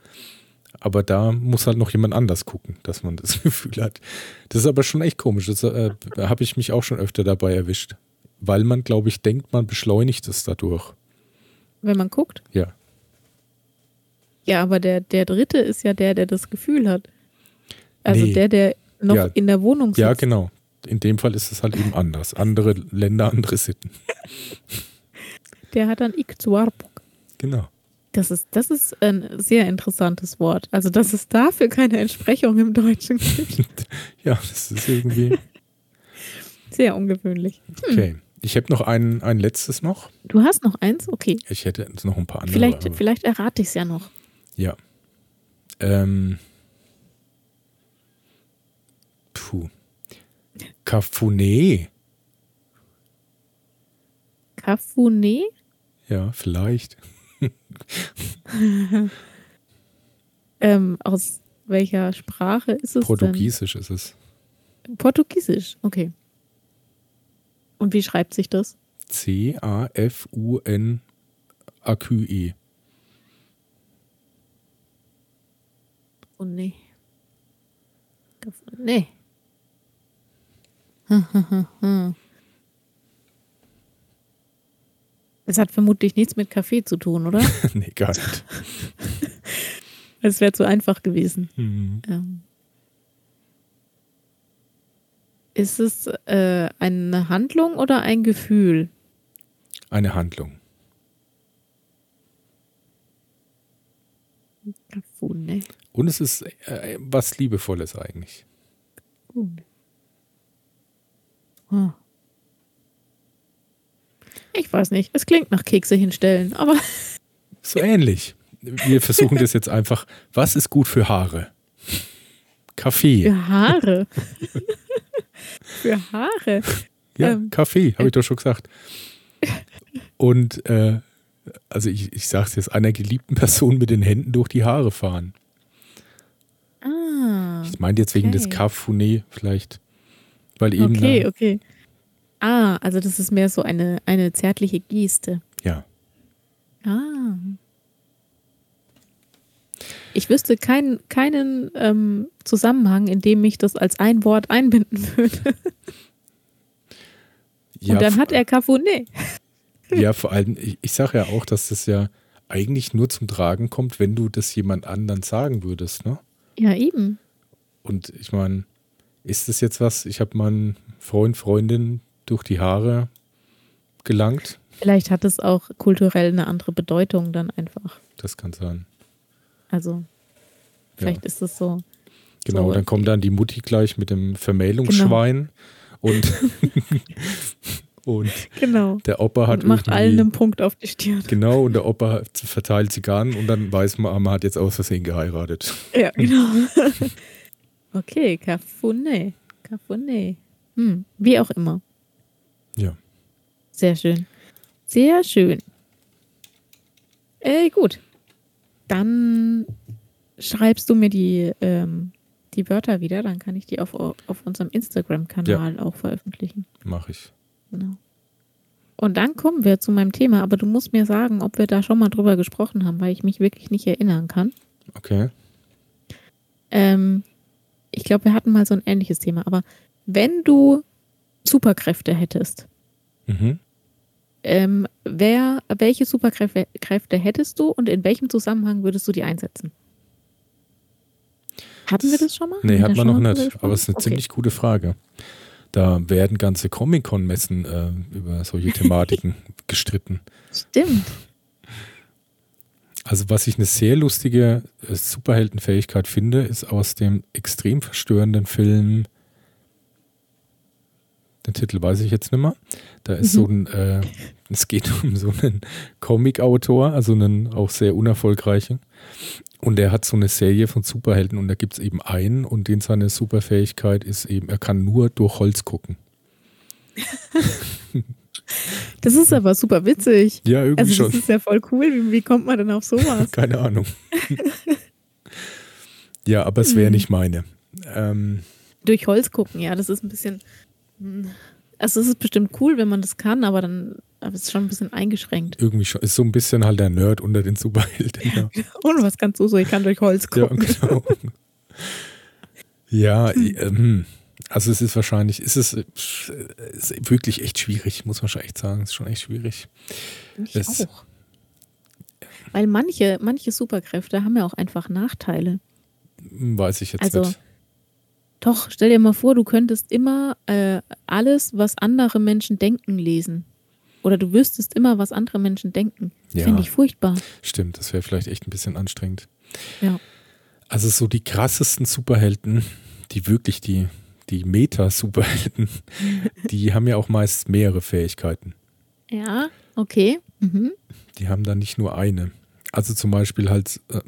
Speaker 2: Aber da muss halt noch jemand anders gucken, dass man das Gefühl hat. Das ist aber schon echt komisch. Das äh, habe ich mich auch schon öfter dabei erwischt. Weil man, glaube ich, denkt, man beschleunigt es dadurch.
Speaker 1: Wenn man guckt?
Speaker 2: Ja.
Speaker 1: Ja, aber der, der Dritte ist ja der, der das Gefühl hat. Also nee. der, der noch ja. in der Wohnung sitzt.
Speaker 2: Ja, genau. In dem Fall ist es halt eben anders. Andere Länder, andere Sitten.
Speaker 1: Der hat dann Iktuarpuk.
Speaker 2: Genau.
Speaker 1: Das ist, das ist ein sehr interessantes Wort. Also, dass es dafür keine Entsprechung im Deutschen gibt.
Speaker 2: ja, das ist irgendwie.
Speaker 1: Sehr ungewöhnlich.
Speaker 2: Hm. Okay. Ich habe noch ein, ein letztes noch.
Speaker 1: Du hast noch eins? Okay.
Speaker 2: Ich hätte noch ein paar andere.
Speaker 1: Vielleicht, vielleicht errate ich es ja noch.
Speaker 2: Ja. Ähm. Puh. Cafuné.
Speaker 1: Cafuné?
Speaker 2: Ja, vielleicht.
Speaker 1: ähm, aus welcher Sprache ist es
Speaker 2: Portugiesisch
Speaker 1: denn?
Speaker 2: ist es.
Speaker 1: Portugiesisch, okay. Und wie schreibt sich das?
Speaker 2: C-A-F-U-N-A-Q-E.
Speaker 1: Oh nee. Nee. Es hat vermutlich nichts mit Kaffee zu tun, oder?
Speaker 2: nee, gar nicht.
Speaker 1: Es wäre zu einfach gewesen.
Speaker 2: Mhm.
Speaker 1: Ähm. Ist es äh, eine Handlung oder ein Gefühl?
Speaker 2: Eine Handlung.
Speaker 1: Kafune.
Speaker 2: Und es ist äh, was Liebevolles eigentlich.
Speaker 1: Oh. Ich weiß nicht. Es klingt nach Kekse hinstellen, aber.
Speaker 2: So ähnlich. Wir versuchen das jetzt einfach. Was ist gut für Haare? Kaffee.
Speaker 1: Für Haare. für Haare.
Speaker 2: Ja,
Speaker 1: Ähm,
Speaker 2: Kaffee, habe ich doch schon gesagt. Und äh, also ich, ich sage es jetzt, einer geliebten Person mit den Händen durch die Haare fahren.
Speaker 1: Ah.
Speaker 2: Ich meine jetzt wegen des
Speaker 1: Okay.
Speaker 2: Cafuné vielleicht. Weil eben.
Speaker 1: Okay, okay. Ah, also das ist mehr so eine, eine zärtliche Geste.
Speaker 2: Ja.
Speaker 1: Ah. Ich wüsste keinen, keinen ähm, Zusammenhang, in dem ich das als ein Wort einbinden würde.
Speaker 2: Ja,
Speaker 1: Und dann hat er Cafuné.
Speaker 2: ja, vor allem, ich, ich sage ja auch, dass das ja eigentlich nur zum Tragen kommt, wenn du das jemand anderen sagen würdest, ne?
Speaker 1: Ja, eben.
Speaker 2: Und ich meine, ist das jetzt was? Ich habe meinen Freund, Freundin durch die Haare gelangt.
Speaker 1: Vielleicht hat es auch kulturell eine andere Bedeutung dann einfach.
Speaker 2: Das kann sein.
Speaker 1: Also, vielleicht ist es so.
Speaker 2: Genau,
Speaker 1: So.
Speaker 2: dann kommt dann die Mutti gleich mit dem Vermählungsschwein und, und
Speaker 1: Genau.
Speaker 2: der Opa hat
Speaker 1: Und macht allen einen Punkt auf die Stirn.
Speaker 2: Genau, und der Opa verteilt Zigarren und dann weiß man, man hat jetzt aus Versehen geheiratet.
Speaker 1: Ja, genau. okay, Cafuné. Cafuné. Hm, wie auch immer.
Speaker 2: Ja.
Speaker 1: Sehr schön. Sehr schön. Äh, gut. Dann schreibst du mir die, ähm, die Wörter wieder, dann kann ich die auf, auf unserem Instagram-Kanal auch veröffentlichen.
Speaker 2: Mache ich.
Speaker 1: Genau. Und dann kommen wir zu meinem Thema, aber du musst mir sagen, ob wir da schon mal drüber gesprochen haben, weil ich mich wirklich nicht erinnern kann.
Speaker 2: Okay.
Speaker 1: Ähm, ich glaube, wir hatten mal so ein ähnliches Thema, aber wenn du Superkräfte hättest,
Speaker 2: Mhm.
Speaker 1: ähm, wer, welche Superkräfte Kräfte hättest du und in welchem Zusammenhang würdest du die einsetzen? Hatten wir das schon mal?
Speaker 2: Nee,
Speaker 1: Haben
Speaker 2: hat
Speaker 1: wir
Speaker 2: noch nicht. Aber es ist eine
Speaker 1: gesprochen?
Speaker 2: ziemlich gute Frage. Da werden ganze Comic-Con-Messen äh, über solche Thematiken gestritten.
Speaker 1: Stimmt.
Speaker 2: Also was ich eine sehr lustige äh, Superheldenfähigkeit finde, ist aus dem extrem verstörenden Film, den Titel weiß ich jetzt nicht mehr, da ist so ein, äh, es geht um so einen Comic-Autor, also einen auch sehr unerfolgreichen und der hat so eine Serie von Superhelden und da gibt es eben einen und den seine Superfähigkeit ist eben, er kann nur durch Holz gucken.
Speaker 1: Das ist aber super witzig.
Speaker 2: Ja, irgendwie
Speaker 1: Also
Speaker 2: schon.
Speaker 1: das ist ja voll cool. Wie, wie kommt man denn auf sowas?
Speaker 2: Keine Ahnung. ja, aber es wäre
Speaker 1: Mhm.
Speaker 2: nicht meine. Ähm,
Speaker 1: Durch Holz gucken, ja, das ist ein bisschen. hm, Also es ist bestimmt cool, wenn man das kann, aber dann aber es ist schon ein bisschen eingeschränkt.
Speaker 2: irgendwie schon, ist so ein bisschen halt der Nerd unter den Superhelden. Ja,
Speaker 1: Und was kannst du so? Ich kann durch Holz
Speaker 2: ja
Speaker 1: gucken.
Speaker 2: genau. ja, ähm, also es ist wahrscheinlich, ist es ist wirklich echt schwierig, muss man schon echt sagen. Es ist schon echt schwierig.
Speaker 1: Ich
Speaker 2: Das-
Speaker 1: auch. Weil manche, manche Superkräfte haben ja auch einfach Nachteile.
Speaker 2: Weiß ich jetzt
Speaker 1: Also,
Speaker 2: nicht.
Speaker 1: Doch, stell dir mal vor, du könntest immer äh, alles, was andere Menschen denken, lesen. Oder du wüsstest immer, was andere Menschen denken.
Speaker 2: Ja.
Speaker 1: Finde ich furchtbar.
Speaker 2: Stimmt, das wäre vielleicht echt ein bisschen anstrengend.
Speaker 1: Ja.
Speaker 2: Also so die krassesten Superhelden, die wirklich die, die Meta-Superhelden, die haben ja auch meist mehrere Fähigkeiten.
Speaker 1: Ja, okay. Mhm.
Speaker 2: Die haben da nicht nur eine. Also zum Beispiel halt äh,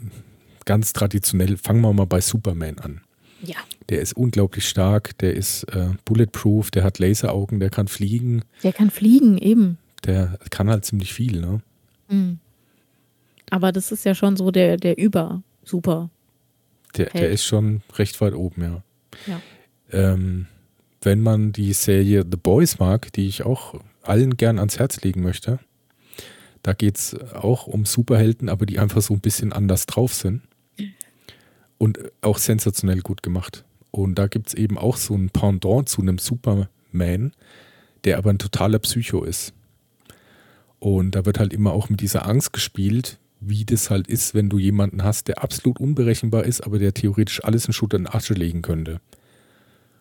Speaker 2: ganz traditionell, fangen wir mal bei Superman an.
Speaker 1: Ja.
Speaker 2: Der ist unglaublich stark, der ist äh, bulletproof, der hat Laseraugen, der kann fliegen,
Speaker 1: Der kann fliegen, eben.
Speaker 2: Der kann halt ziemlich viel, ne?
Speaker 1: Mhm. Aber das ist ja schon so der, der Über-Super.
Speaker 2: Der, der ist schon recht weit oben, ja.
Speaker 1: Ja.
Speaker 2: Ähm, wenn man die Serie The Boys mag, die ich auch allen gern ans Herz legen möchte, da geht es auch um Superhelden, aber die einfach so ein bisschen anders drauf sind. Und auch sensationell gut gemacht. Und da gibt es eben auch so ein Pendant zu einem Superman, der aber ein totaler Psycho ist. Und da wird halt immer auch mit dieser Angst gespielt, wie das halt ist, wenn du jemanden hast, der absolut unberechenbar ist, aber der theoretisch alles in Schutt und Asche legen könnte.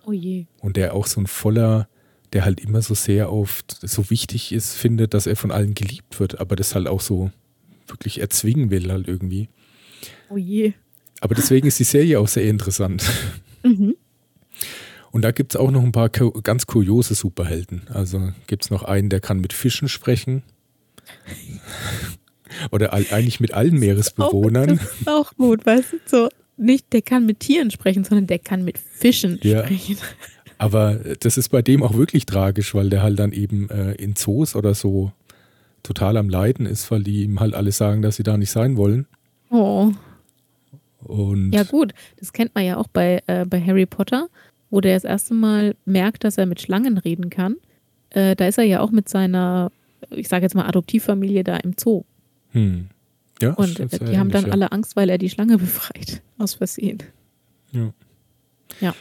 Speaker 1: Oh je.
Speaker 2: Und der auch so ein voller, der halt immer so sehr oft so wichtig ist, findet, dass er von allen geliebt wird, aber das halt auch so wirklich erzwingen will halt irgendwie.
Speaker 1: Oh je.
Speaker 2: Aber deswegen ist die Serie auch sehr interessant.
Speaker 1: Mhm.
Speaker 2: Und da gibt es auch noch ein paar ganz kuriose Superhelden. Also gibt es noch einen, der kann mit Fischen sprechen. Oder eigentlich mit allen Meeresbewohnern.
Speaker 1: Das ist auch gut, weißt du, so nicht der kann mit Tieren sprechen, sondern der kann mit Fischen
Speaker 2: Ja.
Speaker 1: sprechen.
Speaker 2: Aber das ist bei dem auch wirklich tragisch, weil der halt dann eben äh, in Zoos oder so total am Leiden ist, weil die ihm halt alle sagen, dass sie da nicht sein wollen.
Speaker 1: Oh.
Speaker 2: Und
Speaker 1: Ja, gut, das kennt man ja auch bei, äh, bei Harry Potter, wo der das erste Mal merkt, dass er mit Schlangen reden kann. Äh, da ist er ja auch mit seiner, ich sage jetzt mal, Adoptivfamilie da im Zoo.
Speaker 2: hm. ja,
Speaker 1: Und die haben dann
Speaker 2: ähnlich,
Speaker 1: alle Angst, weil er die Schlange befreit. Aus Versehen.
Speaker 2: Ja.
Speaker 1: Ja.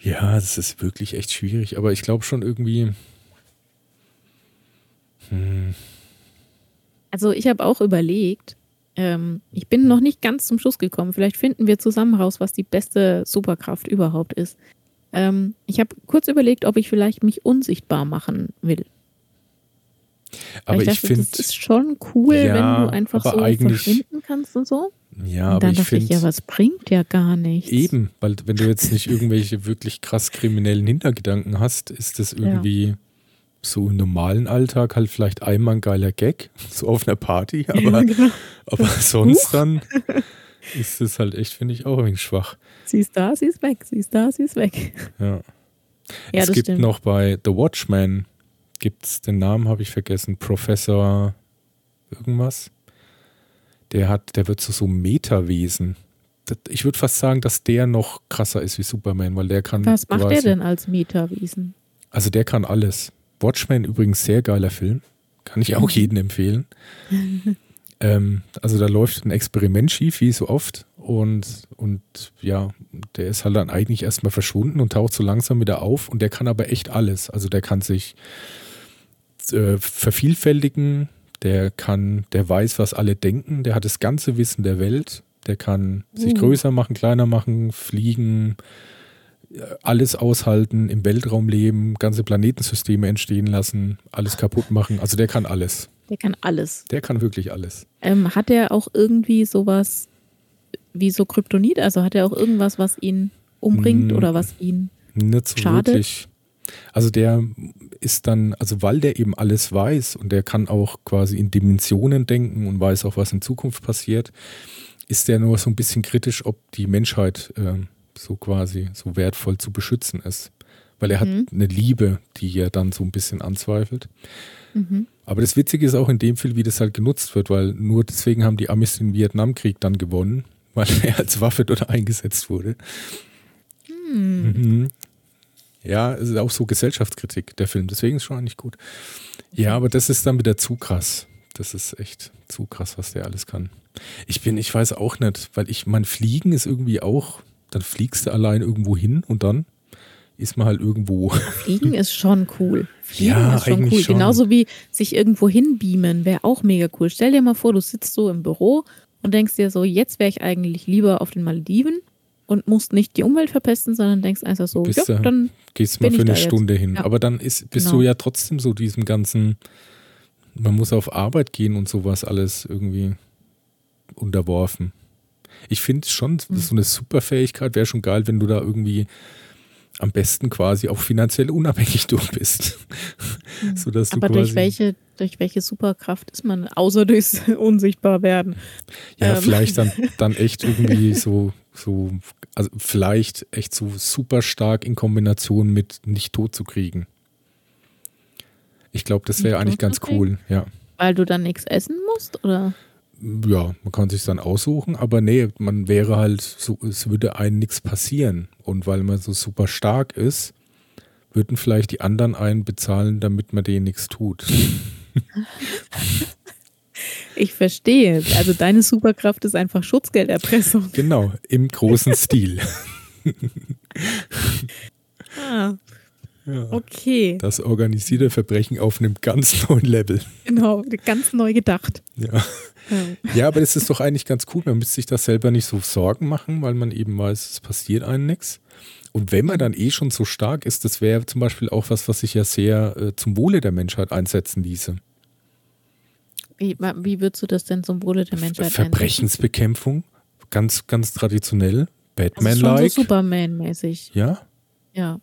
Speaker 2: Ja, das ist wirklich echt schwierig, aber ich glaube schon irgendwie. Hm,
Speaker 1: Also ich habe auch überlegt, ähm, ich bin noch nicht ganz zum Schluss gekommen. Vielleicht finden wir zusammen raus, was die beste Superkraft überhaupt ist. Ähm, ich habe kurz überlegt, ob ich vielleicht mich unsichtbar machen will. Weil
Speaker 2: aber ich
Speaker 1: dachte,
Speaker 2: finde,
Speaker 1: das ist schon cool,
Speaker 2: Ja,
Speaker 1: wenn du einfach so verschwinden kannst und so.
Speaker 2: ja,
Speaker 1: und
Speaker 2: aber
Speaker 1: dann
Speaker 2: ich
Speaker 1: dachte ich,
Speaker 2: finde
Speaker 1: ja, was bringt ja gar nichts.
Speaker 2: eben, weil wenn du jetzt nicht irgendwelche wirklich krass kriminellen Hintergedanken hast, ist das irgendwie so im normalen Alltag halt vielleicht einmal ein geiler Gag, so auf einer Party, aber,
Speaker 1: ja, genau.
Speaker 2: aber sonst dann ist das halt echt, finde ich, auch ein wenig schwach.
Speaker 1: Sie ist da, sie ist weg. Sie ist da, sie ist weg.
Speaker 2: Ja.
Speaker 1: Ja,
Speaker 2: es gibt
Speaker 1: stimmt.
Speaker 2: noch bei The Watchman, gibt's den Namen habe ich vergessen, Professor irgendwas. Der hat, der wird zu so einem Metawesen. Ich würde fast sagen, dass der noch krasser ist wie Superman, weil der kann.
Speaker 1: Was macht
Speaker 2: quasi-
Speaker 1: er denn als Metawesen?
Speaker 2: Also der kann alles. Watchmen übrigens sehr geiler Film. Kann ich auch jedem empfehlen. ähm, also da läuft ein Experiment schief, wie so oft. Und, und ja, der ist halt dann eigentlich erstmal verschwunden und taucht so langsam wieder auf. Und der kann aber echt alles. Also der kann sich äh, vervielfältigen, der kann, der weiß, was alle denken, der hat das ganze Wissen der Welt, der kann sich
Speaker 1: Uh.
Speaker 2: größer machen, kleiner machen, fliegen, alles aushalten, im Weltraum leben, ganze Planetensysteme entstehen lassen, alles kaputt machen. Also der kann alles.
Speaker 1: Der kann alles.
Speaker 2: Der kann wirklich alles.
Speaker 1: Ähm, hat er auch irgendwie sowas wie so Kryptonit? Also hat er auch irgendwas, was ihn umbringt
Speaker 2: Mm.
Speaker 1: oder was ihn.
Speaker 2: Nicht so
Speaker 1: Schade.
Speaker 2: wirklich. Also der ist dann, also weil der eben alles weiß und der kann auch quasi in Dimensionen denken und weiß auch, was in Zukunft passiert, ist der nur so ein bisschen kritisch, ob die Menschheit äh, so quasi so wertvoll zu beschützen ist. Weil er hat
Speaker 1: Mhm.
Speaker 2: eine Liebe, die er dann so ein bisschen anzweifelt.
Speaker 1: Mhm.
Speaker 2: Aber das Witzige ist auch in dem Fall, wie das halt genutzt wird, weil nur deswegen haben die Amis den Vietnamkrieg dann gewonnen, weil er als Waffe dort eingesetzt wurde.
Speaker 1: Hm.
Speaker 2: Mhm. Ja, es ist auch so Gesellschaftskritik, der Film. Deswegen ist schon eigentlich gut. Ja, aber das ist dann wieder zu krass. Das ist echt zu krass, was der alles kann. Ich bin, ich weiß auch nicht, weil ich, mein Fliegen ist irgendwie auch, dann fliegst du allein irgendwo hin und dann ist man halt irgendwo.
Speaker 1: Fliegen ist schon cool. Fliegen
Speaker 2: Ja,
Speaker 1: ist schon cool.
Speaker 2: schon.
Speaker 1: Genauso wie sich irgendwo hinbeamen, wäre auch mega cool. Stell dir mal vor, du sitzt so im Büro und denkst dir so, jetzt wäre ich eigentlich lieber auf den Malediven und musst nicht die Umwelt verpesten, sondern denkst einfach so,
Speaker 2: Bist
Speaker 1: ja,
Speaker 2: du-
Speaker 1: dann
Speaker 2: Gehst mal
Speaker 1: Bin
Speaker 2: für eine
Speaker 1: da jetzt.
Speaker 2: Stunde hin.
Speaker 1: Ja.
Speaker 2: Aber dann ist, bist
Speaker 1: Genau.
Speaker 2: du ja trotzdem so diesem ganzen, man muss auf Arbeit gehen und sowas alles irgendwie unterworfen. Ich finde schon,
Speaker 1: Hm.
Speaker 2: so eine Superfähigkeit wäre schon geil, wenn du da irgendwie am besten quasi auch finanziell unabhängig durch bist. Sodass du
Speaker 1: Hm. aber durch welche, durch welche Superkraft ist man, außer durchs Unsichtbarwerden?
Speaker 2: Ja,
Speaker 1: ähm.
Speaker 2: vielleicht dann, dann echt irgendwie so, so, also vielleicht echt so super stark in Kombination mit nicht tot zu kriegen. Ich glaube, das wäre eigentlich ganz cool, ja.
Speaker 1: Weil du dann nichts essen musst? Oder?
Speaker 2: Ja, man kann sich dann aussuchen, aber nee, man wäre halt so, es würde einem nichts passieren. Und weil man so super stark ist, würden vielleicht die anderen einen bezahlen, damit man denen nichts tut.
Speaker 1: Ich verstehe. Also deine Superkraft ist einfach Schutzgelderpressung.
Speaker 2: Genau, im großen Stil.
Speaker 1: ah. Ja. Okay.
Speaker 2: Das organisierte Verbrechen auf einem ganz neuen Level.
Speaker 1: Genau, ganz neu gedacht.
Speaker 2: Ja. Ja, ja aber das ist doch eigentlich ganz cool. Man müsste sich das selber nicht so Sorgen machen, weil man eben weiß, es passiert einem nichts. Und wenn man dann eh schon so stark ist, das wäre zum Beispiel auch was, was sich ja sehr äh, zum Wohle der Menschheit einsetzen ließe.
Speaker 1: Wie, wie würdest du das denn zum Wohle der Menschheit
Speaker 2: Verbrechensbekämpfung, ganz, ganz traditionell, Batman-like. Also
Speaker 1: so Superman-mäßig.
Speaker 2: Ja?
Speaker 1: Ja.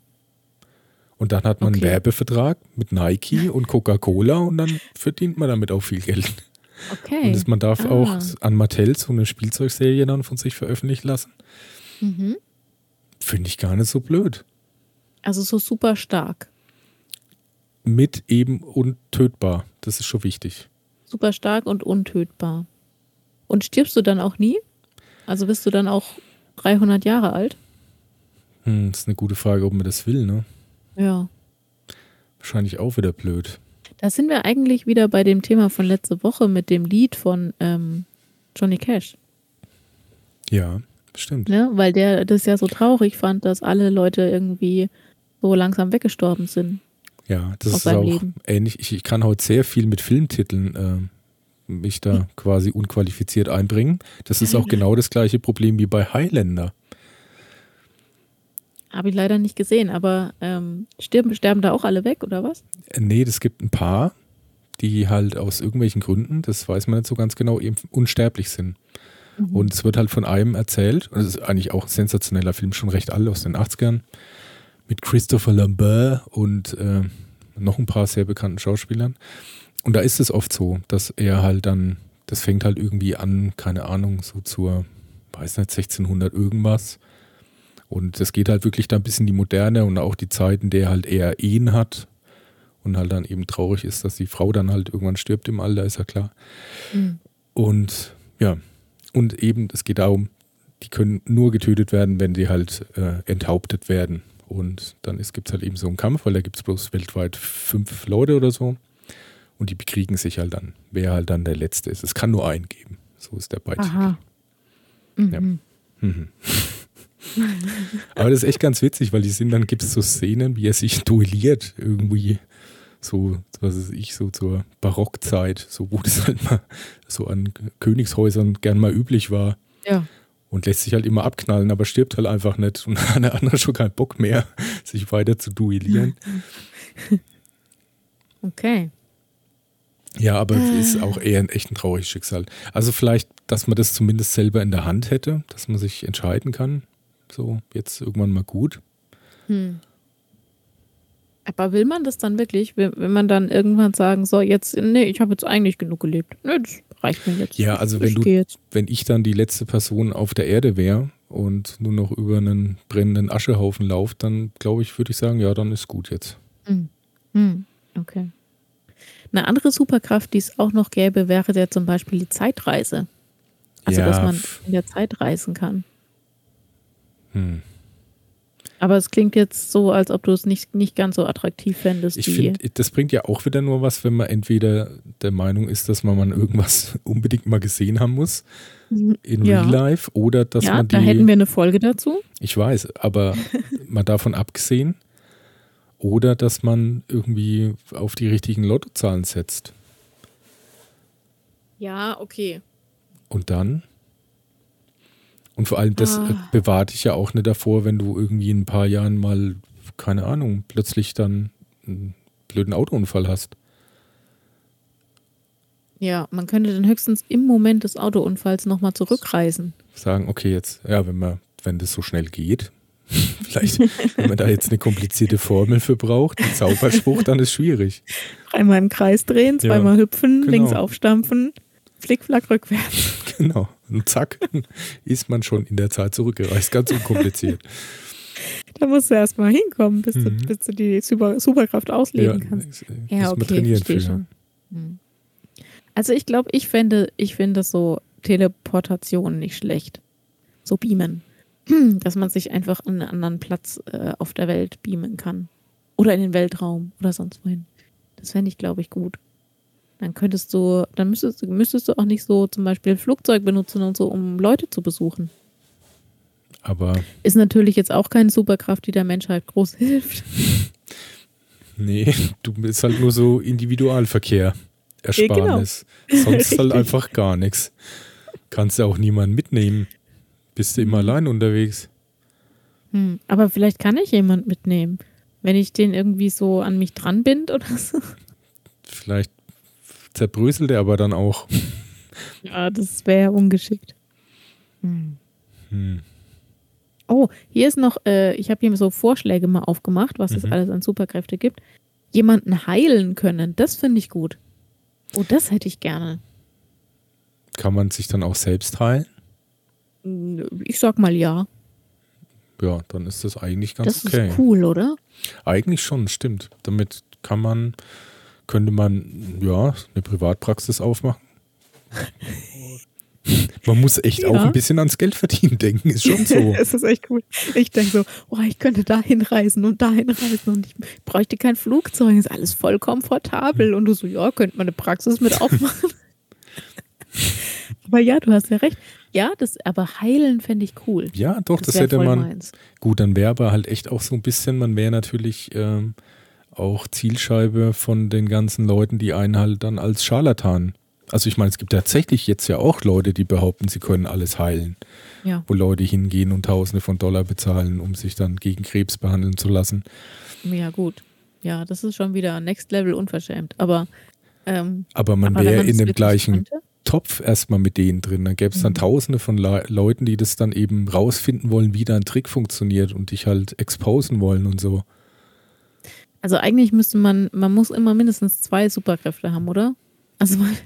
Speaker 2: Und dann hat man okay. einen Werbevertrag mit Nike und Coca-Cola und dann verdient man damit auch viel Geld.
Speaker 1: Okay.
Speaker 2: Und man darf ah. auch an Mattel so eine Spielzeugserie dann von sich veröffentlichen lassen. Mhm. Finde ich gar nicht so blöd.
Speaker 1: Also so super stark.
Speaker 2: Mit eben untötbar. Das ist schon wichtig.
Speaker 1: Super stark und untötbar. Und stirbst du dann auch nie? Also bist du dann auch 300 Jahre alt?
Speaker 2: Hm, das ist eine gute Frage, ob man das will, ne?
Speaker 1: Ja.
Speaker 2: Wahrscheinlich auch wieder blöd.
Speaker 1: Da sind wir eigentlich wieder bei dem Thema von letzter Woche mit dem Lied von ähm, Johnny Cash.
Speaker 2: Ja. Stimmt.
Speaker 1: Ne? Weil der das ja so traurig fand, dass alle Leute irgendwie so langsam weggestorben sind.
Speaker 2: Ja, das ist auch Leben. ähnlich. Ich, ich, kann heute sehr viel mit Filmtiteln äh, mich da quasi unqualifiziert einbringen. Das ist auch genau das gleiche Problem wie bei Highlander.
Speaker 1: Habe ich leider nicht gesehen, aber ähm, sterben, sterben da auch alle weg, oder was?
Speaker 2: Äh, nee, es gibt ein paar, die halt aus irgendwelchen Gründen, das weiß man nicht so ganz genau, eben unsterblich sind. Mhm. Und es wird halt von einem erzählt, und es ist eigentlich auch ein sensationeller Film, schon recht alt aus den 80ern, mit Christopher Lambert und äh, noch ein paar sehr bekannten Schauspielern. Und da ist es oft so, dass er halt dann, das fängt halt irgendwie an, keine Ahnung, so zur, weiß nicht, 1600 irgendwas. Und es geht halt wirklich da ein bisschen die Moderne und auch die Zeit, in der halt eher Ehen hat und halt dann eben traurig ist, dass die Frau dann halt irgendwann stirbt im Alter, ist ja klar. Mhm. Und ja, und eben, es geht darum, die können nur getötet werden, wenn die halt äh, enthauptet werden. Und dann gibt es halt eben so einen Kampf, weil da gibt es bloß weltweit fünf Leute oder so. Und die bekriegen sich halt dann, wer halt dann der Letzte ist. Es kann nur einen geben. So ist der Beitrag. Aha. Mhm. Ja. Mhm. Aber das ist echt ganz witzig, weil die sind dann, gibt es so Szenen, wie er sich duelliert irgendwie so, was weiß ich, so zur Barockzeit, so wo das halt mal so an Königshäusern gern mal üblich war.
Speaker 1: Ja.
Speaker 2: Und lässt sich halt immer abknallen, aber stirbt halt einfach nicht. Und hat der andere schon keinen Bock mehr, sich weiter zu duellieren.
Speaker 1: Okay.
Speaker 2: Ja, aber es ist auch eher ein echt ein trauriges Schicksal. Also vielleicht, dass man das zumindest selber in der Hand hätte, dass man sich entscheiden kann. So, jetzt irgendwann mal gut. Hm.
Speaker 1: Aber will man das dann wirklich, wenn man dann irgendwann sagen, so jetzt, nee, ich habe jetzt eigentlich genug gelebt. Nee, das reicht mir jetzt.
Speaker 2: Ja, also wenn du, wenn ich dann die letzte Person auf der Erde wäre und nur noch über einen brennenden Aschehaufen laufe, dann glaube ich, würde ich sagen, ja, dann ist gut jetzt.
Speaker 1: Hm. Hm. Okay. Eine andere Superkraft, die es auch noch gäbe, wäre ja zum Beispiel die Zeitreise. Also, ja. dass man in der Zeit reisen kann. Hm. Aber es klingt jetzt so, als ob du es nicht, nicht ganz so attraktiv fändest.
Speaker 2: Ich finde, das bringt ja auch wieder nur was, wenn man entweder der Meinung ist, dass man mal irgendwas unbedingt mal gesehen haben muss in ja. Real Life oder dass ja, man die.
Speaker 1: Da hätten wir eine Folge dazu.
Speaker 2: Ich weiß, aber mal davon abgesehen. Oder dass man irgendwie auf die richtigen Lottozahlen setzt.
Speaker 1: Ja, okay.
Speaker 2: Und dann? Und vor allem, das ah. bewahrt dich ja auch nicht davor, wenn du irgendwie in ein paar Jahren mal, keine Ahnung, plötzlich dann einen blöden Autounfall hast.
Speaker 1: Ja, man könnte dann höchstens im Moment des Autounfalls nochmal zurückreisen.
Speaker 2: Sagen, okay, jetzt, ja, wenn man, wenn das so schnell geht, vielleicht, wenn man da jetzt eine komplizierte Formel für braucht, einen Zauberspruch, dann ist schwierig.
Speaker 1: Dreimal im Kreis drehen, zweimal ja, hüpfen, genau. links aufstampfen, flickflack rückwärts.
Speaker 2: Genau. Und zack, ist man schon in der Zeit zurückgereist. Ganz unkompliziert.
Speaker 1: Da musst du erstmal hinkommen, bis, mhm. du, bis du die Super, Superkraft ausleben ja, kannst.
Speaker 2: Ist, ja, okay, trainieren für. Schon.
Speaker 1: Mhm. Also ich glaube, ich fände, ich finde so Teleportation nicht schlecht. So beamen. Dass man sich einfach an einen anderen Platz äh, auf der Welt beamen kann. Oder in den Weltraum oder sonst wohin. Das fände ich, glaube ich, gut. Dann könntest du, dann müsstest, müsstest du auch nicht so zum Beispiel Flugzeug benutzen und so, um Leute zu besuchen.
Speaker 2: Aber.
Speaker 1: Ist natürlich jetzt auch keine Superkraft, die der Menschheit groß hilft.
Speaker 2: Nee, du bist halt nur so Individualverkehr. Ersparnis. Genau. Sonst halt einfach gar nichts. Kannst ja auch niemanden mitnehmen. Bist du immer mhm. allein unterwegs.
Speaker 1: Hm, aber vielleicht kann ich jemanden mitnehmen, wenn ich den irgendwie so an mich dran bind oder so.
Speaker 2: Vielleicht zerbröselt er aber dann auch.
Speaker 1: Ja, das wäre ungeschickt. Hm. Hm. Oh, hier ist noch, äh, ich habe hier so Vorschläge mal aufgemacht, was mhm. es alles an Superkräfte gibt. Jemanden heilen können, das finde ich gut. Oh, das hätte ich gerne.
Speaker 2: Kann man sich dann auch selbst heilen?
Speaker 1: Ich sag mal ja.
Speaker 2: Ja, dann ist das eigentlich ganz
Speaker 1: das
Speaker 2: okay.
Speaker 1: Das ist cool, oder?
Speaker 2: Eigentlich schon, stimmt. Damit kann man, könnte man, ja, eine Privatpraxis aufmachen. Man muss echt ja. auch ein bisschen ans Geld verdienen denken, ist schon so.
Speaker 1: es ist echt cool. Ich denke so, oh, ich könnte dahin reisen und dahin reisen und ich bräuchte kein Flugzeug, ist alles voll komfortabel. Und du so, ja, könnte man eine Praxis mit aufmachen. aber ja, du hast ja recht. Ja, das, aber heilen fände ich cool.
Speaker 2: Ja, doch, das, das hätte man. Meins. Gut, dann wäre aber halt echt auch so ein bisschen, man wäre natürlich ähm, auch Zielscheibe von den ganzen Leuten, die einen halt dann als Scharlatan also ich meine, es gibt tatsächlich jetzt ja auch Leute, die behaupten, sie können alles heilen. Ja. Wo Leute hingehen und Tausende von Dollar bezahlen, um sich dann gegen Krebs behandeln zu lassen.
Speaker 1: Ja, gut. Ja, das ist schon wieder Next Level unverschämt. Aber, ähm,
Speaker 2: aber man wäre in dem gleichen könnte? Topf erstmal mit denen drin. Dann gäbe es dann mhm. Tausende von Le Leuten, die das dann eben rausfinden wollen, wie da ein Trick funktioniert und dich halt exposen wollen und so.
Speaker 1: Also eigentlich müsste man, man muss immer mindestens zwei Superkräfte haben, oder? Also weil,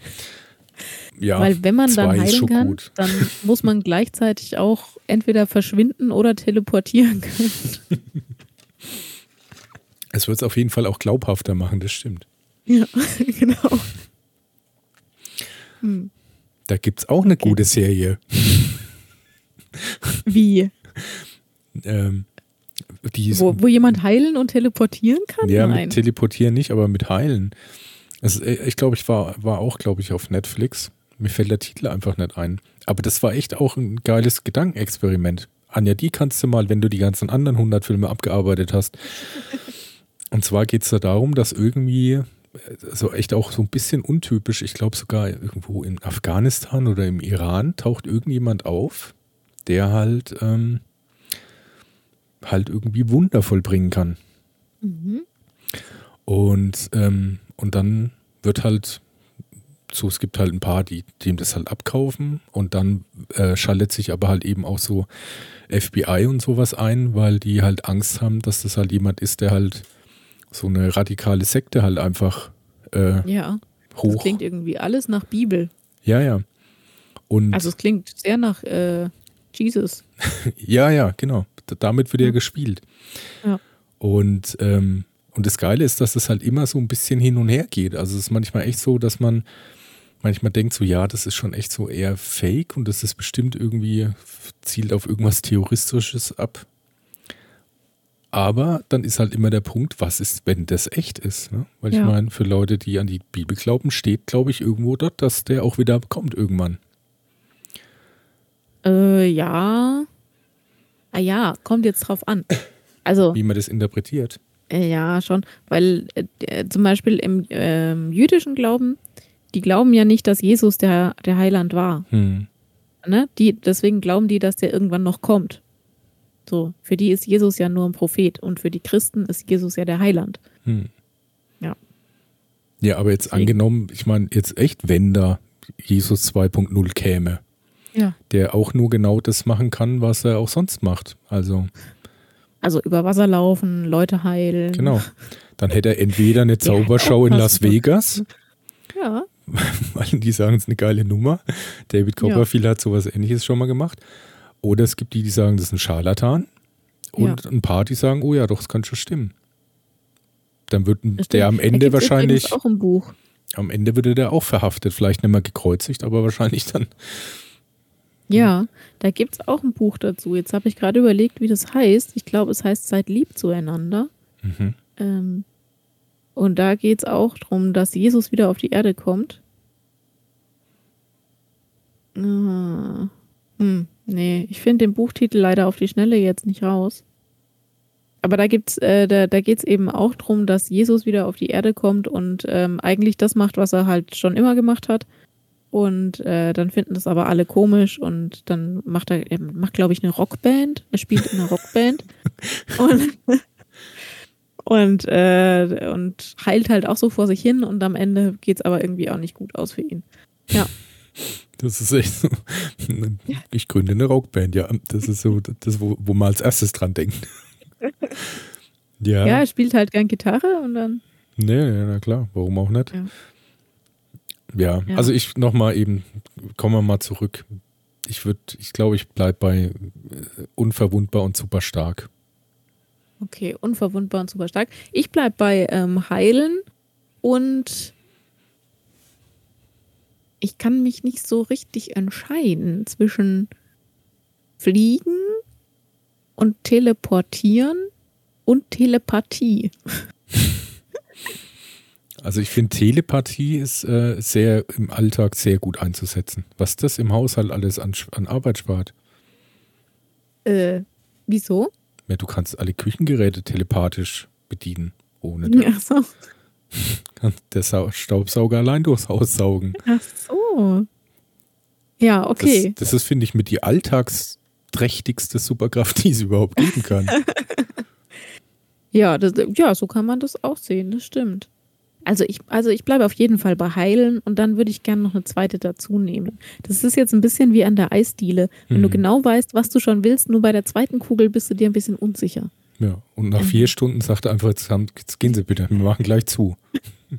Speaker 1: ja, weil wenn man dann heilen kann, gut. dann muss man gleichzeitig auch entweder verschwinden oder teleportieren können.
Speaker 2: Es wird es auf jeden Fall auch glaubhafter machen, das stimmt.
Speaker 1: Ja, genau.
Speaker 2: Hm. Da gibt es auch eine okay. gute Serie.
Speaker 1: Wie?
Speaker 2: ähm,
Speaker 1: wo, wo jemand heilen und teleportieren kann?
Speaker 2: Ja, Nein. mit teleportieren nicht, aber mit heilen. Also ich glaube, ich war, war auch, glaube ich, auf Netflix. Mir fällt der Titel einfach nicht ein. Aber das war echt auch ein geiles Gedankenexperiment. Anja, die kannst du mal, wenn du die ganzen anderen 100 Filme abgearbeitet hast. Und zwar geht es da darum, dass irgendwie, so echt auch so ein bisschen untypisch, ich glaube sogar irgendwo in Afghanistan oder im Iran taucht irgendjemand auf, der halt, ähm, halt irgendwie Wunder vollbringen kann. Mhm. Und ähm, und dann wird halt so, es gibt halt ein paar, die dem das halt abkaufen und dann äh, schaltet sich aber halt eben auch so FBI und sowas ein, weil die halt Angst haben, dass das halt jemand ist, der halt so eine radikale Sekte halt einfach äh,
Speaker 1: ja, hoch. Das klingt irgendwie alles nach Bibel.
Speaker 2: Ja, ja. Und
Speaker 1: also es klingt sehr nach äh, Jesus.
Speaker 2: ja, ja, genau. Damit wird ja, ja gespielt.
Speaker 1: Ja.
Speaker 2: Und ähm, und das Geile ist, dass es halt immer so ein bisschen hin und her geht. Also es ist manchmal echt so, dass man manchmal denkt so, ja, das ist schon echt so eher fake und das ist bestimmt irgendwie, zielt auf irgendwas Theoristisches ab. Aber dann ist halt immer der Punkt, was ist, wenn das echt ist? Ne? Weil ja. ich meine, für Leute, die an die Bibel glauben, steht, glaube ich, irgendwo dort, dass der auch wieder kommt irgendwann.
Speaker 1: Äh, ja. Ah ja, kommt jetzt drauf an. Also.
Speaker 2: Wie man das interpretiert.
Speaker 1: Äh, ja, schon, weil äh, zum Beispiel im äh, jüdischen Glauben, die glauben ja nicht, dass Jesus der, der Heiland war. Hm. Ne? Die, deswegen glauben die, dass der irgendwann noch kommt. So, für die ist Jesus ja nur ein Prophet und für die Christen ist Jesus ja der Heiland. Hm. Ja.
Speaker 2: Ja, aber jetzt deswegen. angenommen, ich meine, jetzt echt, wenn da Jesus 2.0 käme,
Speaker 1: ja.
Speaker 2: der auch nur genau das machen kann, was er auch sonst macht. Also.
Speaker 1: Also über Wasser laufen, Leute heilen.
Speaker 2: Genau. Dann hätte er entweder eine Zaubershow in Las Vegas.
Speaker 1: Ja.
Speaker 2: Weil die sagen, es ist eine geile Nummer. David Copperfield ja. hat sowas ähnliches schon mal gemacht. Oder es gibt die, die sagen, das ist ein Scharlatan. Und ja. ein paar, die sagen, oh ja, doch, das kann schon stimmen. Dann wird der am Ende wahrscheinlich.
Speaker 1: auch ein Buch.
Speaker 2: am Ende würde der auch verhaftet, vielleicht nicht mehr gekreuzigt, aber wahrscheinlich dann.
Speaker 1: Ja, da gibt es auch ein Buch dazu. Jetzt habe ich gerade überlegt, wie das heißt. Ich glaube, es heißt Seid lieb zueinander. Mhm. Ähm, und da geht es auch darum, dass Jesus wieder auf die Erde kommt. Ah, hm, nee, ich finde den Buchtitel leider auf die Schnelle jetzt nicht raus. Aber da gibt's, äh, da, da geht es eben auch darum, dass Jesus wieder auf die Erde kommt und ähm, eigentlich das macht, was er halt schon immer gemacht hat. Und äh, dann finden das aber alle komisch und dann macht er, er macht, glaube ich, eine Rockband. Er spielt in einer Rockband. und, und, äh, und heilt halt auch so vor sich hin und am Ende geht es aber irgendwie auch nicht gut aus für ihn. Ja.
Speaker 2: Das ist echt so. Ich gründe eine Rockband, ja. Das ist so das, wo, wo man als erstes dran denkt.
Speaker 1: Ja. Ja, er spielt halt gern Gitarre und dann.
Speaker 2: Nee, na klar, warum auch nicht? Ja, ja, ja. also ich nochmal eben, kommen wir mal zurück. Ich würde, ich glaube, ich bleibe bei äh, unverwundbar und super stark.
Speaker 1: Okay, unverwundbar und super stark. Ich bleibe bei ähm, Heilen und ich kann mich nicht so richtig entscheiden zwischen Fliegen und Teleportieren und Telepathie.
Speaker 2: Also ich finde, Telepathie ist äh, sehr im Alltag sehr gut einzusetzen. Was das im Haushalt alles an, an Arbeit spart.
Speaker 1: Äh, wieso?
Speaker 2: Ja, du kannst alle Küchengeräte telepathisch bedienen. Ohne
Speaker 1: Ach so.
Speaker 2: der Sa Staubsauger allein durchs Haus saugen.
Speaker 1: Ach so. Ja, okay.
Speaker 2: Das, das ist, finde ich, mit die alltagsträchtigste Superkraft, die es überhaupt geben kann.
Speaker 1: ja, das, ja, so kann man das auch sehen, das stimmt. Also ich, also ich bleibe auf jeden Fall bei Heilen und dann würde ich gerne noch eine zweite dazu nehmen. Das ist jetzt ein bisschen wie an der Eisdiele. Wenn mhm. du genau weißt, was du schon willst, nur bei der zweiten Kugel bist du dir ein bisschen unsicher.
Speaker 2: Ja, und nach vier Stunden sagt er einfach, jetzt, jetzt gehen Sie bitte, wir machen gleich zu.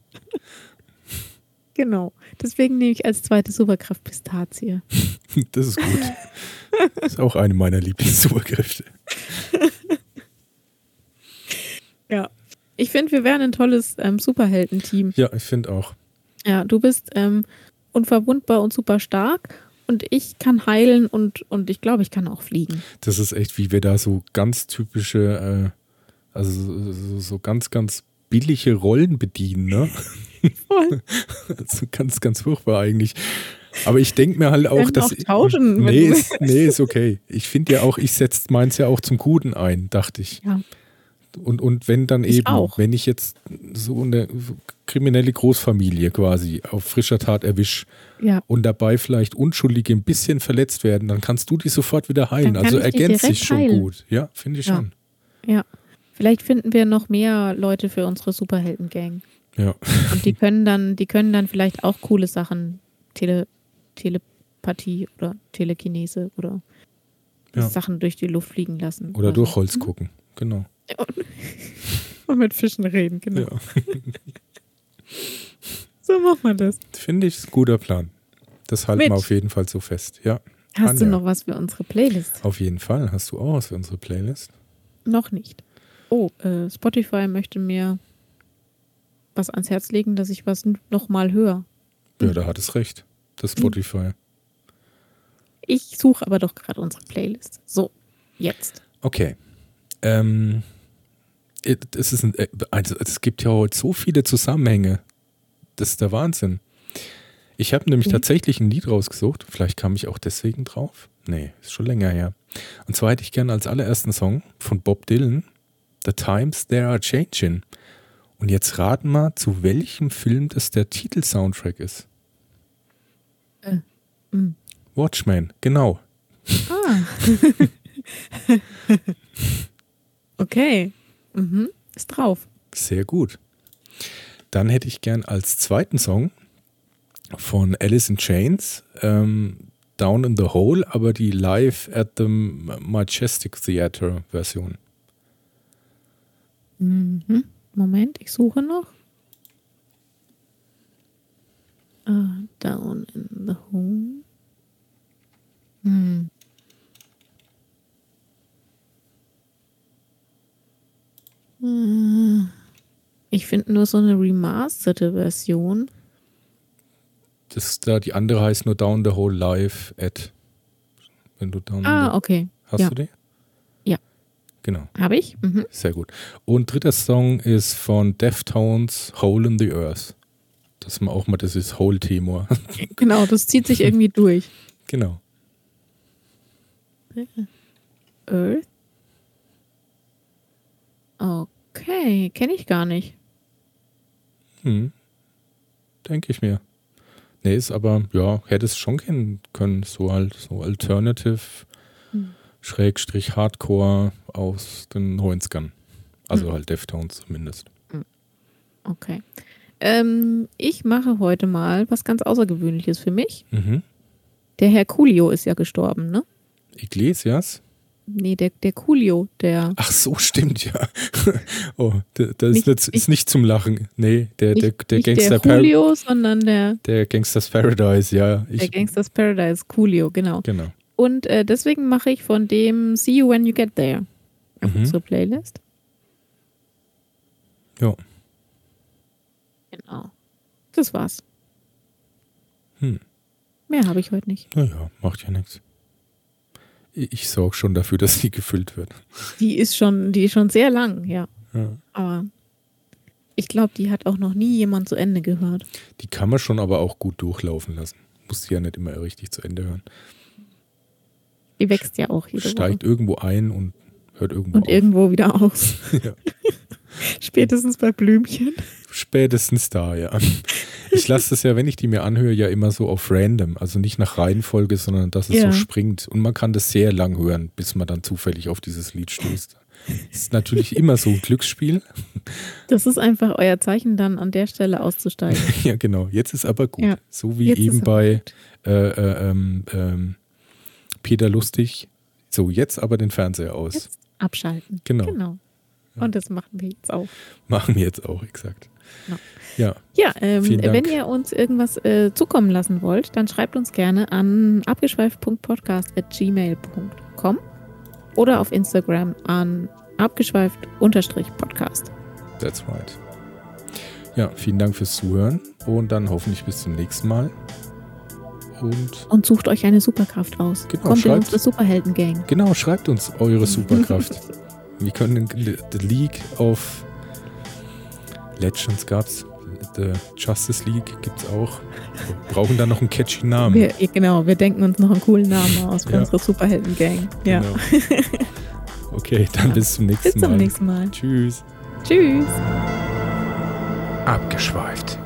Speaker 1: Genau. Deswegen nehme ich als zweite Superkraft Pistazie.
Speaker 2: Das ist gut. Das ist auch eine meiner Lieblings-Superkräfte.
Speaker 1: Ich finde, wir wären ein tolles ähm, Superhelden-Team.
Speaker 2: Ja, ich finde auch.
Speaker 1: Ja, du bist ähm, unverwundbar und super stark und ich kann heilen und, und ich glaube, ich kann auch fliegen.
Speaker 2: Das ist echt, wie wir da so ganz typische, äh, also so, so, ganz, ganz billige Rollen bedienen, ne? Voll. also ganz, ganz furchtbar eigentlich. Aber ich denke mir halt auch, dass. Auch
Speaker 1: tauschen,
Speaker 2: nee, ist, nee, ist okay. Ich finde ja auch, ich setze meins ja auch zum Guten ein, dachte ich.
Speaker 1: Ja.
Speaker 2: Und, und wenn dann ich eben, auch. wenn ich jetzt so eine kriminelle Großfamilie quasi auf frischer Tat erwische
Speaker 1: ja.
Speaker 2: und dabei vielleicht Unschuldige ein bisschen verletzt werden, dann kannst du die sofort wieder heilen. Also ergänzt sich schon heilen. gut. Ja, finde ich
Speaker 1: ja.
Speaker 2: schon.
Speaker 1: Ja. Vielleicht finden wir noch mehr Leute für unsere Superhelden-Gang.
Speaker 2: Ja.
Speaker 1: Und die können dann, die können dann vielleicht auch coole Sachen, Tele, Telepathie oder Telekinese oder ja. Sachen durch die Luft fliegen lassen.
Speaker 2: Oder, oder durch. Holz gucken, genau.
Speaker 1: Und mit Fischen reden, genau. Ja. so macht man das.
Speaker 2: Finde ich ein guter Plan. Das halten mit. wir auf jeden Fall so fest, ja.
Speaker 1: Hast Anja. du noch was für unsere Playlist?
Speaker 2: Auf jeden Fall. Hast du auch was für unsere Playlist?
Speaker 1: Noch nicht. Oh, äh, Spotify möchte mir was ans Herz legen, dass ich was nochmal höre.
Speaker 2: Ja, da hat es recht. Das Spotify.
Speaker 1: Ich suche aber doch gerade unsere Playlist. So, jetzt.
Speaker 2: Okay. Ähm, es, ist ein, äh, also es gibt ja heute so viele Zusammenhänge. Das ist der Wahnsinn. Ich habe nämlich mhm. tatsächlich ein Lied rausgesucht. Vielleicht kam ich auch deswegen drauf. Nee, ist schon länger her. Und zwar hätte ich gerne als allerersten Song von Bob Dylan The Times They Are Changing. Und jetzt raten mal, zu welchem Film das der Titelsoundtrack ist.
Speaker 1: Äh, mm.
Speaker 2: Watchmen, genau.
Speaker 1: Ah. okay. Mhm. Ist drauf.
Speaker 2: Sehr gut. Dann hätte ich gern als zweiten Song von Alice in Chains ähm, Down in the Hole, aber die Live at the Majestic Theater Version.
Speaker 1: Mhm. Moment, ich suche noch. Uh, down in the hole. Hm. Ich finde nur so eine remasterte Version.
Speaker 2: Das da, die andere heißt nur Down the Whole Life at. Wenn du down
Speaker 1: Ah, okay.
Speaker 2: Hast
Speaker 1: ja.
Speaker 2: du die?
Speaker 1: Ja.
Speaker 2: Genau.
Speaker 1: Habe ich? Mhm.
Speaker 2: Sehr gut. Und dritter Song ist von Deftones Hole in the Earth. Dass man auch mal, das ist Hole-Temor.
Speaker 1: Genau, das zieht sich irgendwie durch.
Speaker 2: genau.
Speaker 1: Earth? Okay, kenne ich gar nicht.
Speaker 2: Hm. Denke ich mir. Nee, ist aber, ja, hätte es schon kennen können. So halt, so Alternative,
Speaker 1: Hm.
Speaker 2: Schrägstrich Hardcore aus den 90ern. Also
Speaker 1: Hm.
Speaker 2: halt Deftones zumindest.
Speaker 1: Okay. Ähm, ich mache heute mal was ganz Außergewöhnliches für mich.
Speaker 2: Mhm.
Speaker 1: Der Herr Coolio ist ja gestorben, ne?
Speaker 2: Iglesias?
Speaker 1: Nee, der, der Coolio, der.
Speaker 2: Ach so, stimmt, ja. oh, das ist
Speaker 1: Nicht-
Speaker 2: ist nicht zum Lachen. Nee, der, der,
Speaker 1: nicht,
Speaker 2: der
Speaker 1: nicht
Speaker 2: Gangster
Speaker 1: der
Speaker 2: Par
Speaker 1: Coolio, sondern der,
Speaker 2: der Gangsters Paradise, ja. Ich,
Speaker 1: der Gangsters Paradise Coolio, genau.
Speaker 2: genau.
Speaker 1: Und äh, deswegen mache ich von dem See You When You Get There auf
Speaker 2: Mhm.
Speaker 1: unsere Playlist.
Speaker 2: Ja.
Speaker 1: Genau. Das war's.
Speaker 2: Hm.
Speaker 1: Mehr habe ich heute nicht.
Speaker 2: Naja, macht ja nichts. Ich, sorge schon dafür, dass die gefüllt wird.
Speaker 1: Die ist schon, die ist schon sehr lang, ja.
Speaker 2: Ja.
Speaker 1: Aber ich glaube, die hat auch noch nie jemand zu Ende gehört.
Speaker 2: Die kann man schon aber auch gut durchlaufen lassen. Muss die ja nicht immer richtig zu Ende hören.
Speaker 1: Die wächst ja auch jede
Speaker 2: Steigt irgendwo ein und hört irgendwo
Speaker 1: Woche. Und
Speaker 2: auf.
Speaker 1: irgendwo wieder aus.
Speaker 2: Ja.
Speaker 1: Spätestens bei Blümchen.
Speaker 2: Spätestens da, ja. Ich lasse das ja, wenn ich die mir anhöre, ja immer so auf random. Also nicht nach Reihenfolge, sondern dass es
Speaker 1: Ja.
Speaker 2: so springt. Und man kann das sehr lang hören, bis man dann zufällig auf dieses Lied stößt. Ist natürlich immer so ein Glücksspiel.
Speaker 1: Das ist einfach euer Zeichen, dann an der Stelle auszusteigen.
Speaker 2: Ja, genau. Jetzt ist aber gut.
Speaker 1: Ja.
Speaker 2: So wie
Speaker 1: Jetzt
Speaker 2: eben bei äh, äh, ähm, Peter Lustig. So, jetzt aber den Fernseher aus.
Speaker 1: Jetzt abschalten.
Speaker 2: Genau.
Speaker 1: Genau. Und das machen wir jetzt auch.
Speaker 2: Machen wir jetzt auch, exakt.
Speaker 1: Ja.
Speaker 2: Ja,
Speaker 1: Ja, ähm, wenn ihr uns irgendwas äh, zukommen lassen wollt, dann schreibt uns gerne an abgeschweift.podcast.gmail.com oder auf Instagram an abgeschweift-podcast.
Speaker 2: that's right. Ja, vielen Dank fürs Zuhören und dann hoffentlich bis zum nächsten Mal. Und
Speaker 1: Und sucht euch eine Superkraft aus.
Speaker 2: Genau,
Speaker 1: Kommt in
Speaker 2: schreibt-
Speaker 1: unsere Superhelden-Gang.
Speaker 2: genau, schreibt uns eure Superkraft. Wir können The League of Legends gab's. The Justice League gibt's auch. Wir brauchen da noch einen catchy Namen.
Speaker 1: Wir, genau, wir denken uns noch einen coolen Namen aus für
Speaker 2: Ja.
Speaker 1: unsere Superhelden-Gang. Ja.
Speaker 2: Genau. Okay, dann
Speaker 1: Ja.
Speaker 2: bis zum nächsten
Speaker 1: Bis zum
Speaker 2: Mal.
Speaker 1: nächsten Mal.
Speaker 2: Tschüss.
Speaker 1: Tschüss.
Speaker 2: Abgeschweift.